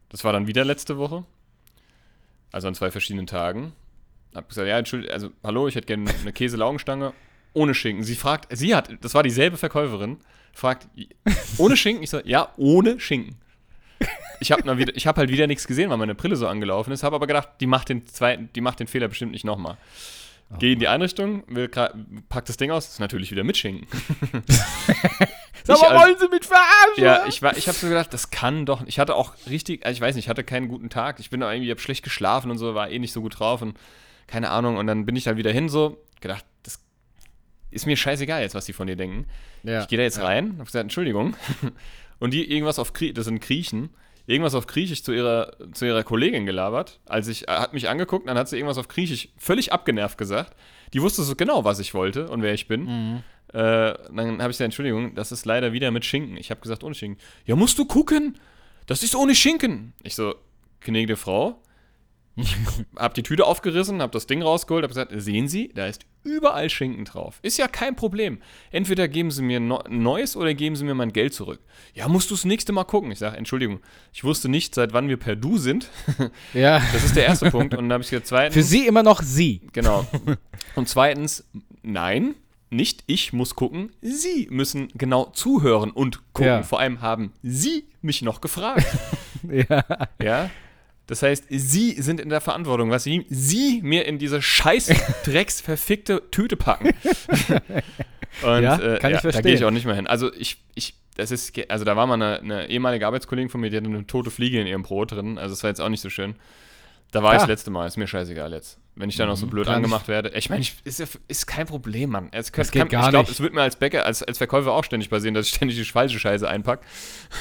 das war dann wieder letzte Woche. Also an zwei verschiedenen Tagen. Hab gesagt, ja, Entschuldigung, also hallo, ich hätte gerne eine Käse-Laugenstange ohne Schinken. Sie fragt, sie hat, das war dieselbe Verkäuferin, fragt, ohne Schinken? Ich so, ja, ohne Schinken. Ich habe hab halt wieder nichts gesehen, weil meine Brille so angelaufen ist, habe aber gedacht, die macht den zweiten, die macht den Fehler bestimmt nicht nochmal. Gehe in die Einrichtung, will gra- pack das Ding aus, ist natürlich wieder mit Schinken. Sag mal, als- wollen Sie mich verarschen? Ja, ich, war, ich habe so gedacht, das kann doch. Ich hatte auch richtig, also ich weiß nicht, ich hatte keinen guten Tag. Ich bin da irgendwie, hab schlecht geschlafen und so, war eh nicht so gut drauf und keine Ahnung. Und dann bin ich da wieder hin, so gedacht, das ist mir scheißegal jetzt, was die von dir denken. Ja. Ich gehe da jetzt rein, hab gesagt, Entschuldigung. Und die irgendwas auf Griechisch, das sind Griechen, irgendwas auf Griechisch zu ihrer, zu ihrer Kollegin gelabert. Als ich, äh, hat mich angeguckt, dann hat sie irgendwas auf Griechisch völlig abgenervt gesagt. Die wusste so genau, was ich wollte und wer ich bin. Mhm. Äh, dann habe ich gesagt, Entschuldigung, das ist leider wieder mit Schinken. Ich habe gesagt, ohne Schinken. Ja, musst du gucken. Das ist ohne Schinken. Ich so, gnädige Frau. Ich hab die Tüte aufgerissen, hab das Ding rausgeholt, hab gesagt, sehen Sie, da ist überall Schinken drauf. Ist ja kein Problem. Entweder geben Sie mir no Neues oder geben Sie mir mein Geld zurück. Ja, musst du das nächste Mal gucken. Ich sage, Entschuldigung, ich wusste nicht, seit wann wir per Du sind. Ja. Das ist der erste Punkt. Und dann habe ich gesagt, zweitens. Für sie immer noch sie. Genau. Und zweitens, nein, nicht ich muss gucken, Sie müssen genau zuhören und gucken. Ja. Vor allem haben Sie mich noch gefragt. Ja. ja. Das heißt, Sie sind in der Verantwortung, was Sie, Sie mir in diese scheiß Drecks verfickte Tüte packen. Und Ja, äh, kann ich ja, da verstehen. gehe ich auch nicht mehr hin. Also ich, ich, das ist, also da war mal eine, eine ehemalige Arbeitskollegin von mir, die hatte eine tote Fliege in ihrem Brot drin. Also das war jetzt auch nicht so schön. Da war ich Ah. das letzte Mal, ist mir scheißegal jetzt. Wenn ich dann noch so blöd Gar nicht. angemacht werde. Ich meine, ich- ist, ja, ist kein Problem, Mann. Es kann, geht kann, gar ich glaube, es wird mir als Bäcker, als, als Verkäufer auch ständig passieren, dass ich ständig die falsche Scheiße einpacke,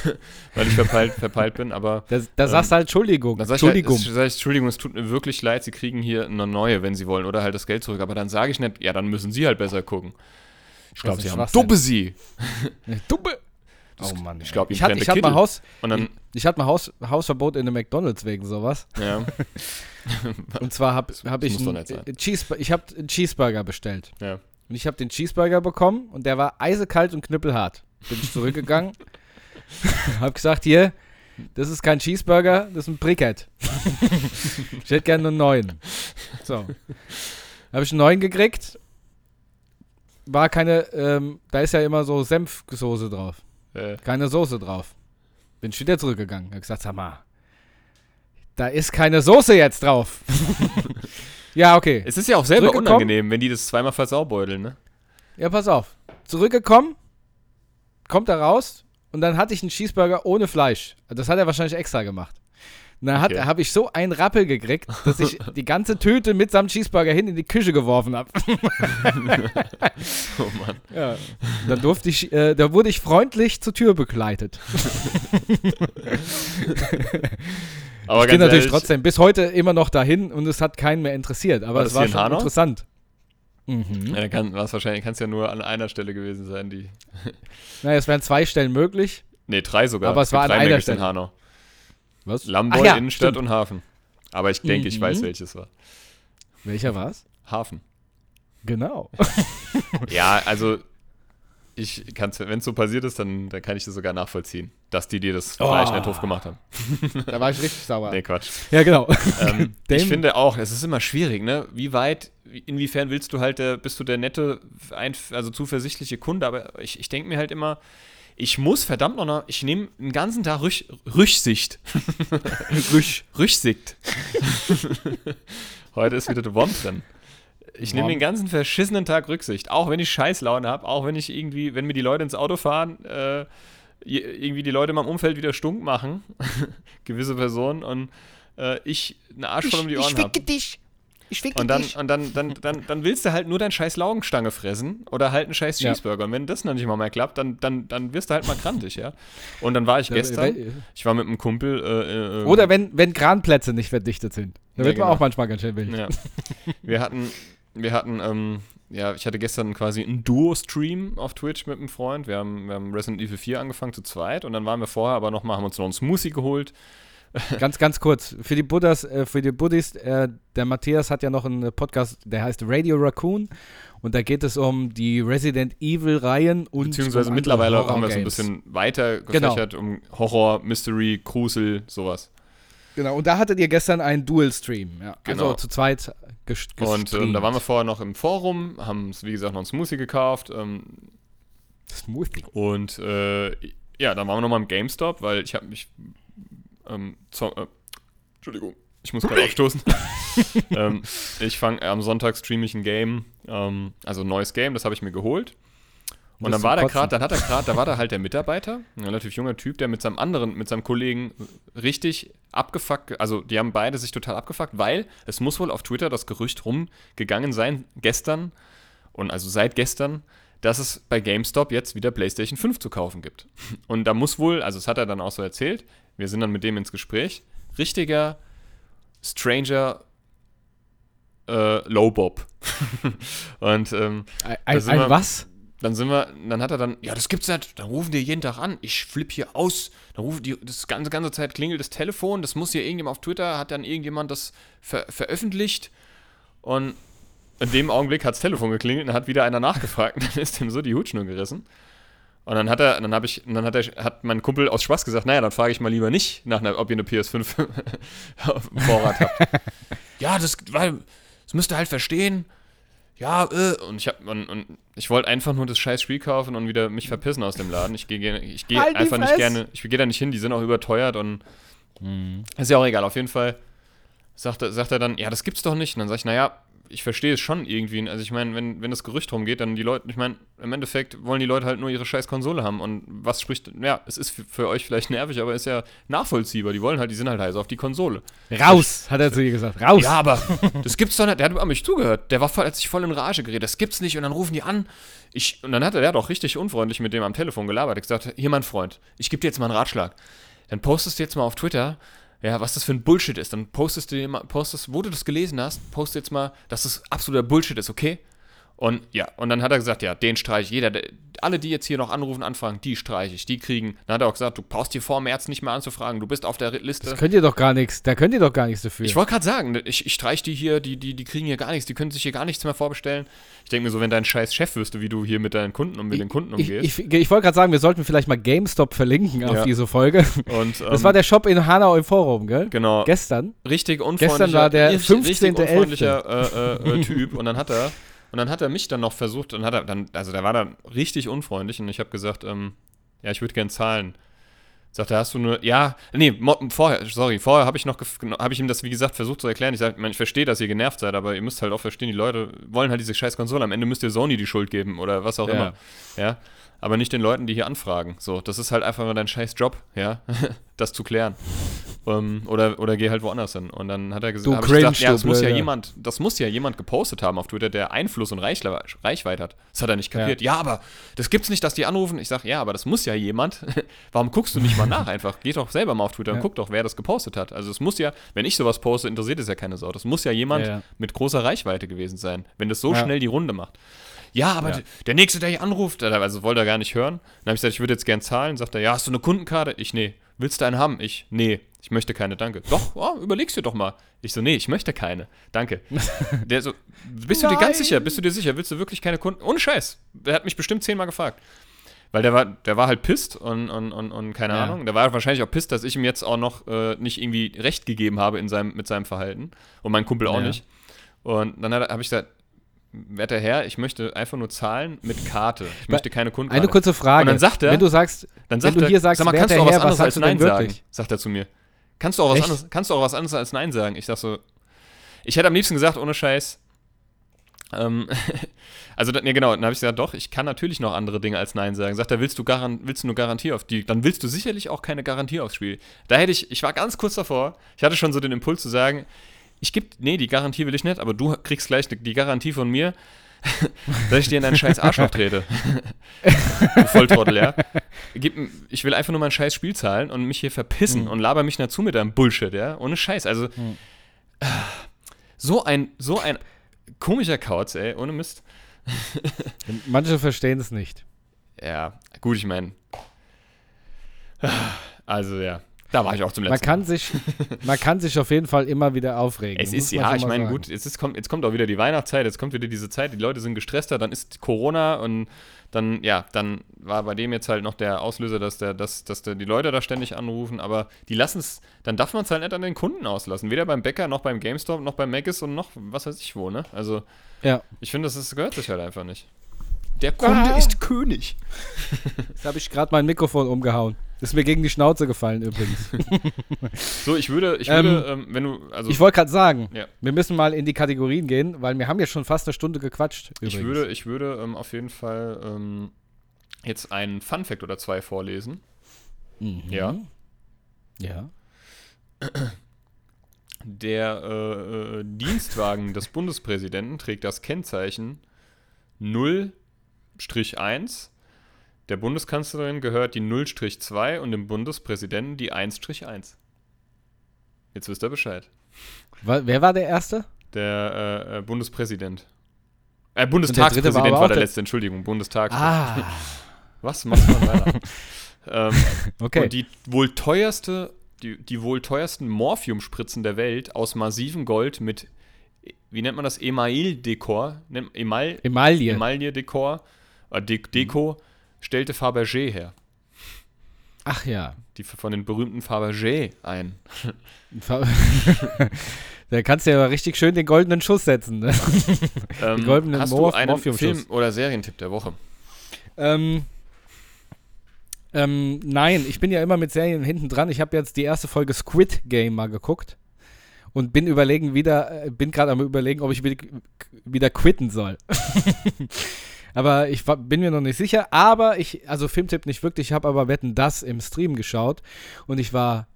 weil ich verpeilt, verpeilt bin. Aber Da, da sagst du halt Entschuldigung. dann sag ich, halt, Entschuldigung. sag ich, Entschuldigung, es tut mir wirklich leid, Sie kriegen hier eine neue, wenn Sie wollen, oder halt das Geld zurück. Aber dann sage ich nicht, ja, dann müssen Sie halt besser gucken. Ich glaube, Sie haben. Duppe Sie. Dumme. Oh Mann. ich glaub, ihm ich hatte, ich hatte mal Kittel. Haus, Und dann, ich hatte mal Haus, Hausverbot in einem McDonalds wegen sowas. ja, Und zwar habe hab ich einen, äh, Cheese, ich habe einen Cheeseburger bestellt. ja. Und ich habe den Cheeseburger bekommen und der war eisekalt und knüppelhart. Bin ich zurückgegangen, habe gesagt, hier, das ist kein Cheeseburger, das ist ein Brickett. ich hätte gerne einen neuen. So. Habe ich einen neuen gekriegt. War keine, ähm, da ist ja immer so Senfsoße drauf. Äh, Keine Soße drauf. Bin ich wieder zurückgegangen. Hab gesagt, sag mal, da ist keine Soße jetzt drauf. ja, okay. es ist ja auch selber unangenehm, wenn die das zweimal versaubeuteln, ne? Ja, pass auf. Zurückgekommen, kommt er raus und dann hatte ich einen Cheeseburger ohne Fleisch. Das hat er wahrscheinlich extra gemacht. Dann Okay. habe ich so einen Rappel gekriegt, dass ich die ganze Tüte mitsamt Cheeseburger hin in die Küche geworfen habe. Oh Mann. Ja. Dann durfte ich, äh, da wurde ich freundlich zur Tür begleitet. Aber Ich gehe natürlich ehrlich, trotzdem bis heute immer noch dahin und es hat keinen mehr interessiert. Aber War es war in schon Hanau? interessant. Mhm. Ja, kann, war's wahrscheinlich, kann es ja nur an einer Stelle gewesen sein, die. Naja, es wären zwei Stellen möglich. Nee, drei sogar. Aber es gibt war an einer Maggis in Stelle. Hanau. Was? Lamboy, ja, Innenstadt stimmt. und Hafen. Aber ich denke, ich Mhm. weiß, welches war. Welcher war's? Hafen. Genau. Ja, also ich kann's, wenn es so passiert ist, dann, dann kann ich das sogar nachvollziehen, dass die dir das Oh. Fleisch nicht doof gemacht haben. da war ich richtig sauer. Nee, Quatsch. Ja, genau. Ähm, ich finde auch, es ist immer schwierig, ne? Wie weit, inwiefern willst du halt, der, bist du der nette, ein, also zuversichtliche Kunde, aber ich, ich denke mir halt immer, ich muss verdammt noch, noch ich nehme einen ganzen Tag Rüch, Rücksicht. Rüch, Rücksicht. Heute ist wieder der Wurm drin. Ich nehme den ganzen verschissenen Tag Rücksicht, auch wenn ich Scheißlaune habe, auch wenn ich irgendwie, wenn mir die Leute ins Auto fahren, äh, irgendwie die Leute in meinem Umfeld wieder stunk machen, gewisse Personen, und äh, ich einen Arsch voll um die Ohren habe. dich. Ich Und dann, und dann, dann, dann, dann willst du halt nur dein scheiß Laugenstange fressen oder halt einen scheiß Ja. Cheeseburger. Und wenn das noch nicht mal mehr klappt, dann, dann, dann wirst du halt mal krantig, ja. Und dann war ich gestern, ich war mit einem Kumpel, äh, äh, Oder wenn, wenn Kranplätze nicht verdichtet sind. Da Ja, wird man genau. auch manchmal ganz schön wild. Ja. Wir hatten, wir hatten, ähm, ja, ich hatte gestern quasi einen Duo-Stream auf Twitch mit einem Freund. Wir haben, wir haben Resident Evil 4 angefangen zu zweit und dann waren wir vorher aber nochmal, haben uns noch einen Smoothie geholt. Ganz, ganz kurz. Für die Buddhas, äh, für die Buddhist, äh, der Matthias hat ja noch einen Podcast, der heißt Radio Raccoon. Und da geht es um die Resident Evil-Reihen und Beziehungsweise um mittlerweile andere haben wir so ein bisschen weiter Genau. gefächert um Horror, Mystery, Grusel, sowas. Genau, und da hattet ihr gestern einen Dual-Stream. Ja. Genau. Also zu zweit ges Und ähm, da waren wir vorher noch im Forum, haben uns, wie gesagt, noch einen Smoothie gekauft. Ähm, Smoothie. und äh, ja, dann waren wir nochmal im GameStop, weil ich habe mich. Ähm, äh, Entschuldigung, ich muss gerade aufstoßen. ähm, ich fange am Sonntag streame ich ein Game, ähm, also ein neues Game, das habe ich mir geholt. Und dann war da gerade, dann hat er gerade, da war da halt der Mitarbeiter, ein relativ junger Typ, der mit seinem anderen, mit seinem Kollegen richtig abgefuckt, also die haben beide sich total abgefuckt, weil es muss wohl auf Twitter das Gerücht rumgegangen sein, gestern und also seit gestern, dass es bei GameStop jetzt wieder PlayStation 5 zu kaufen gibt. Und da muss wohl, also das hat er dann auch so erzählt, Wir sind dann mit dem ins Gespräch. Richtiger Stranger äh, Low Bob. und ähm, Ein, ein, wir- was? dann sind wir, dann hat er dann, ja, das gibt's nicht. Dann rufen die jeden Tag an. Ich flipp hier aus. Dann rufen die, das ganze, ganze Zeit klingelt das Telefon. Das muss hier irgendjemand auf Twitter, hat dann irgendjemand das ver veröffentlicht. Und in dem Augenblick hat das Telefon geklingelt und hat wieder einer nachgefragt. Und dann ist ihm so die Hutschnur gerissen. Und dann hat er, dann habe ich, dann hat er, hat mein Kumpel aus Spaß gesagt, naja, dann frage ich mal lieber nicht nach einer, ob ihr eine PS5 auf dem Vorrat habt. ja, das, weil, das müsst ihr halt verstehen. Ja, äh, und ich hab, und, und ich wollte einfach nur das scheiß Spiel kaufen und wieder mich verpissen aus dem Laden. Ich gehe ich gehe Halt einfach nicht gerne, ich gehe da nicht hin, die sind auch überteuert und Mhm. ist ja auch egal, auf jeden Fall sagt er, sagt er dann, ja, das gibt's doch nicht. Und dann sage ich, naja, ich verstehe es schon irgendwie. Also ich meine, wenn, wenn das Gerücht rumgeht, dann die Leute, ich meine, im Endeffekt wollen die Leute halt nur ihre scheiß Konsole haben. Und was spricht, ja, es ist für, für euch vielleicht nervig, aber ist ja nachvollziehbar. Die wollen halt, die sind halt heiß auf die Konsole. Raus, hat er zu ihr gesagt. Raus. Ja, aber das gibt's doch nicht. Der hat an mich zugehört. Der war voll, hat sich voll in Rage geredet. Das gibt's nicht. Und dann rufen die an. Ich, und dann hat er, der auch richtig unfreundlich mit dem am Telefon gelabert. Er hat gesagt, hier mein Freund, ich gebe dir jetzt mal einen Ratschlag. Dann postest du jetzt mal auf Twitter, ja, was das für ein Bullshit ist. Dann postest du dir mal, postest, wo du das gelesen hast, post jetzt mal, dass das absoluter Bullshit ist, okay? Und ja, und dann hat er gesagt, ja, den streiche ich. Jeder, der, alle, die jetzt hier noch anrufen, anfragen, die streiche ich, die kriegen. Dann hat er auch gesagt, du brauchst dir vor März nicht mehr anzufragen, du bist auf der Liste. Das könnt ihr doch gar nichts. Da könnt ihr doch gar nichts dafür. Ich wollte gerade sagen, ne, ich, ich streich die hier, die, die, die kriegen hier gar nichts, die können sich hier gar nichts mehr vorbestellen. Ich denke mir so, wenn dein scheiß Chef wüsste, wie du hier mit deinen Kunden und mit den Kunden ich, umgehst. ich, ich wollte gerade sagen, wir sollten vielleicht mal GameStop verlinken auf Ja. diese Folge. und, ähm, Das war der Shop in Hanau im Forum, gell? genau, Gestern. richtig unfreundlicher, Gestern war der richtig- richtig 15.11.. unfreundlicher äh, äh, äh, Typ und dann hat er und dann hat er mich dann noch versucht und hat er dann, also der war dann richtig unfreundlich und ich habe gesagt, ähm, ja, ich würde gern zahlen. Sagt er, hast du nur, ja, nee, vorher, sorry, vorher habe ich noch, habe ich ihm das, wie gesagt, versucht zu erklären. Ich sage, ich verstehe, dass ihr genervt seid, aber ihr müsst halt auch verstehen, die Leute wollen halt diese scheiß Konsole. Am Ende müsst ihr Sony die Schuld geben oder was auch Ja. immer. Ja, aber nicht den Leuten, die hier anfragen. So, das ist halt einfach nur dein scheiß Job, ja, das zu klären. Ähm, oder, oder geh halt woanders hin. Und dann hat er Du gesagt, cringe, gesagt ja, du das muss ja jemand, das muss ja jemand gepostet haben auf Twitter, der Einfluss und Reichweite hat. Das hat er nicht kapiert. Ja, aber das gibt's nicht, dass die anrufen. Ich sage, ja, aber das muss ja jemand. Warum guckst du nicht mal nach einfach? Geh doch selber mal auf Twitter und Ja. guck doch, wer das gepostet hat. Also es muss ja, wenn ich sowas poste, interessiert es ja keine Sau. Das muss ja jemand Ja, ja. mit großer Reichweite gewesen sein, wenn das so Ja. schnell die Runde macht. Ja, aber Ja. der Nächste, der hier anruft, also wollte er gar nicht hören. Dann habe ich gesagt, ich würde jetzt gern zahlen. Sagt er, ja, hast du eine Kundenkarte? Ich, nee. Willst du einen haben? Ich, nee. Ich möchte keine, danke. Doch, oh, überlegst dir doch mal. Ich so, nee, ich möchte keine. Danke. Der so, bist du dir ganz sicher? Bist du dir sicher? Willst du wirklich keine Kunden? Ohne Scheiß. Der hat mich bestimmt zehnmal gefragt. Weil der war, der war halt pisst und, und, und, und keine Ja. Ahnung. Der war wahrscheinlich auch pisst, dass ich ihm jetzt auch noch äh, nicht irgendwie Recht gegeben habe in seinem, mit seinem Verhalten. Und mein Kumpel auch Ja. nicht. Und dann habe ich gesagt, werter Herr, ich möchte einfach nur zahlen mit Karte. Ich möchte keine Kunden. Eine kurze Frage. Und dann sagt er- wenn du sagst, Dann sagt wenn du er, hier sagst, sag mal, kannst du auch was Herr, anderes was als Nein sagen? wirklich? Sagt er zu mir. Kannst du auch was Echt? anderes, kannst du auch was anderes als Nein sagen? Ich sag so, ich hätte am liebsten gesagt, ohne Scheiß. Ähm, also, nee, genau, dann habe ich gesagt, doch, ich kann natürlich noch andere Dinge als Nein sagen. Sagt er, willst du, garan willst du eine Garantie auf die, dann willst du sicherlich auch keine Garantie aufs Spiel. Da hätte ich, ich war ganz kurz davor, ich hatte schon so den Impuls zu sagen, ich gebe, nee, die Garantie will ich nicht, aber du kriegst gleich die Garantie von mir, dass ich dir in deinen scheiß Arschloch trete. du Volltrottel, ja. Gib, ich will einfach nur mein scheiß Spiel zahlen und mich hier verpissen und laber mich dazu mit deinem Bullshit, ja. Ohne Scheiß. Also, äh, so ein, so ein komischer Kauz, ey, ohne Mist. manche verstehen es nicht. Ja, gut, ich meine. Also, ja. Da war ich auch zum Man letzten kann, sich, man kann sich auf jeden Fall immer wieder aufregen. Es ist man ja, ich mal meine, gut, jetzt, ist, kommt, jetzt kommt auch wieder die Weihnachtszeit, jetzt kommt wieder diese Zeit, die Leute sind gestresster, dann ist Corona und dann, ja, dann war bei dem jetzt halt noch der Auslöser, dass, der, dass, dass der, die Leute da ständig anrufen, aber die lassen es, dann darf man es halt nicht an den Kunden auslassen. Weder beim Bäcker, noch beim GameStop, noch beim Mc's und noch was weiß ich wo, ne? Also, Ja, ich finde, das ist, gehört sich halt einfach nicht. Der Kunde Ah. ist König. jetzt habe ich gerade mein Mikrofon umgehauen. Ist mir gegen die Schnauze gefallen übrigens. So, ich würde, ich Ähm, würde, ähm, wenn du, also ich wollte gerade sagen, Ja. wir müssen mal in die Kategorien gehen, weil wir haben ja schon fast eine Stunde gequatscht. Übrigens. Ich würde, ich würde ähm, auf jeden Fall ähm, jetzt einen Fun-Fact oder zwei vorlesen. Mhm. Ja. Ja. Der äh, äh, Dienstwagen des Bundespräsidenten trägt das Kennzeichen 0-1. Der Bundeskanzlerin gehört die 0-2 und dem Bundespräsidenten die 1-1. Jetzt wisst ihr Bescheid. Wer war der Erste? Der äh, äh, Bundespräsident. Äh, Bundestagspräsident war war, der letzte, Entschuldigung, Bundestags. Ah, Was? Machst du mal weiter. ähm, okay. Und die wohl teuerste, die, die wohl teuersten Morphiumspritzen der Welt aus massivem Gold mit, wie nennt man das, Email-Dekor, Email, Emaille. Emaille-Dekor, De Deko, stellte Fabergé her. Ach ja. Die von den berühmten Fabergé ein. Da kannst du ja richtig schön den goldenen Schuss setzen. Ne? Ähm, goldenen hast Morph- du einen. Film- oder Serientipp der Woche? Ähm, ähm, nein, ich bin ja immer mit Serien hinten dran. Ich habe jetzt die erste Folge Squid Game mal geguckt und bin überlegen wieder, äh, bin gerade am überlegen, ob ich wieder quitten soll. Aber ich bin mir noch nicht sicher. Aber ich, also Filmtipp nicht wirklich, ich habe aber Wetten das im Stream geschaut und ich war,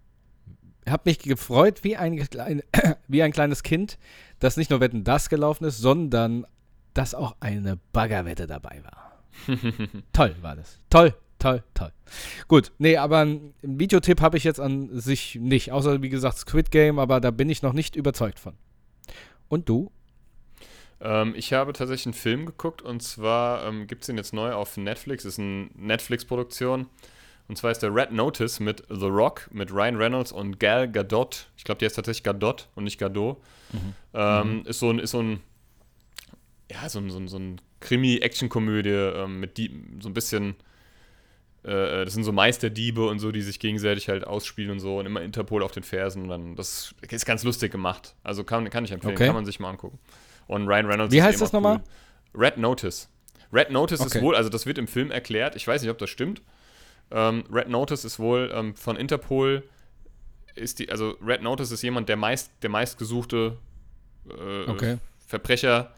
habe mich gefreut wie ein, klein, wie ein kleines Kind, dass nicht nur Wetten das gelaufen ist, sondern dass auch eine Baggerwette dabei war. Toll war das. Toll, toll, toll. Gut, nee, aber einen Videotipp habe ich jetzt an sich nicht. Außer, wie gesagt, Squid Game, aber da bin ich noch nicht überzeugt von. Und du? Ähm, ich habe tatsächlich einen Film geguckt und zwar ähm, gibt es den jetzt neu auf Netflix. Ist eine Netflix-Produktion. Und zwar ist der Red Notice mit The Rock, mit Ryan Reynolds und Gal Gadot. Ich glaube, die heißt tatsächlich Gadot und nicht Gadot. Ähm, Ist so ein, ist so ein, ja, so ein, so ein, so ein Krimi-Action-Komödie ähm, mit die, so ein bisschen, äh, das sind so Meisterdiebe und so, die sich gegenseitig halt ausspielen und so und immer Interpol auf den Fersen und dann, das ist ganz lustig gemacht. Also kann, kann ich empfehlen, Okay. kann man sich mal angucken. Und Ryan Reynolds Wie heißt immer das nochmal? Red Notice. Red Notice Okay. ist wohl, also das wird im Film erklärt, ich weiß nicht, ob das stimmt. Ähm, Red Notice ist wohl ähm, von Interpol, ist die, also Red Notice ist jemand, der meist, der meistgesuchte äh, Okay. Verbrecher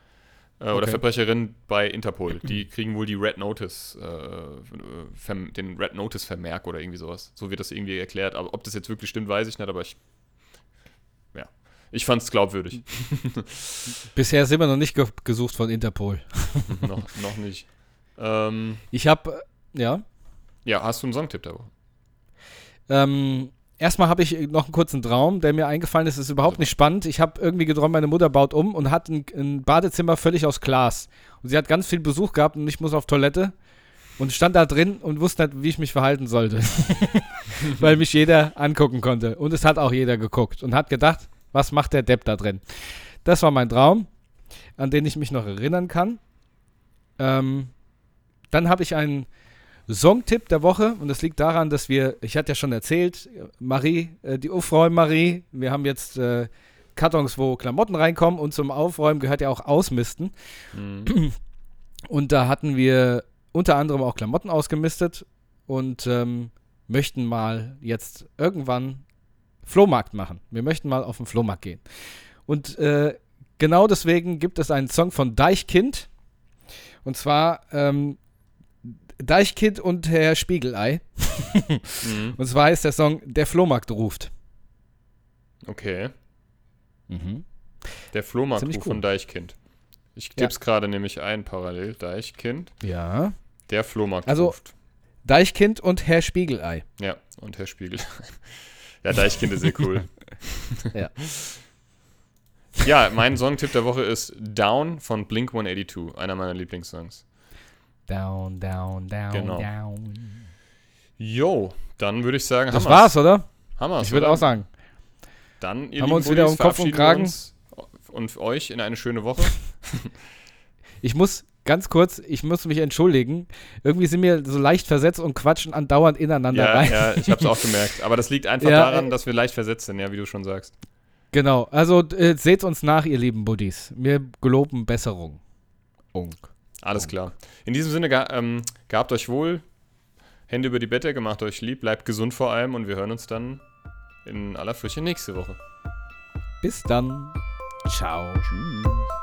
äh, oder Okay. Verbrecherin bei Interpol. Die kriegen wohl die Red Notice, äh, den Red Notice Vermerk oder irgendwie sowas. So wird das irgendwie erklärt. Aber ob das jetzt wirklich stimmt, weiß ich nicht, aber ich, ich fand es glaubwürdig. Bisher sind wir noch nicht ge gesucht von Interpol. noch, noch nicht. Ähm, Ich habe, ja, ja, hast du einen Songtipp Woche? ähm, erstmal habe ich noch einen kurzen Traum, der mir eingefallen ist, ist überhaupt nicht spannend. Ich habe irgendwie geträumt, meine Mutter baut um und hat ein, ein Badezimmer völlig aus Glas. Und sie hat ganz viel Besuch gehabt und ich muss auf Toilette und stand da drin und wusste nicht, wie ich mich verhalten sollte. Weil mich jeder angucken konnte. Und es hat auch jeder geguckt und hat gedacht, was macht der Depp da drin? Das war mein Traum, an den ich mich noch erinnern kann. Ähm, dann habe ich einen Songtipp der Woche und das liegt daran, dass wir, ich hatte ja schon erzählt, Marie, äh, die Aufräum Marie, wir haben jetzt äh, Kartons, wo Klamotten reinkommen und zum Aufräumen gehört ja auch Ausmisten. Mhm. Und da hatten wir unter anderem auch Klamotten ausgemistet und ähm, möchten mal jetzt irgendwann Flohmarkt machen. Wir möchten mal auf den Flohmarkt gehen. Und äh, genau deswegen gibt es einen Song von Deichkind. Und zwar ähm, Deichkind und Herr Spiegelei. Mhm. Und zwar ist der Song Der Flohmarkt ruft. Okay. Der Ziemlich Flohmarktruf cool. von Deichkind. Ich Ja. tipp's gerade nämlich ein parallel. Deichkind, Ja. der Flohmarkt Also- ruft. Deichkind und Herr Spiegelei. Ja, und Herr Spiegel. ja, Deichkind ist sehr cool. Ja. Ja, mein Songtipp der Woche ist Down von Blink 182, einer meiner Lieblingssongs. Down, down, down, Genau. down. Jo, dann würde ich sagen, Das war's, oder? Wir's, Ich würde auch sagen. Dann, ihr Haben wir uns lieben wieder Buddies, um Kopf und Kragen? und euch in eine schöne Woche. Ich muss ganz kurz, ich muss mich entschuldigen. Irgendwie sind wir so leicht versetzt und quatschen andauernd ineinander Ja, rein. ja, ich habe es auch gemerkt. Aber das liegt einfach Ja, daran, dass wir leicht versetzt sind, ja, wie du schon sagst. Genau. Also äh, seht uns nach, ihr lieben Buddies. Wir geloben Besserung. Unk. Alles klar. In diesem Sinne, ga, ähm, gehabt euch wohl, Hände über die Bette, gemacht euch lieb, bleibt gesund vor allem und wir hören uns dann in aller Frische nächste Woche. Bis dann. Ciao. Tschüss.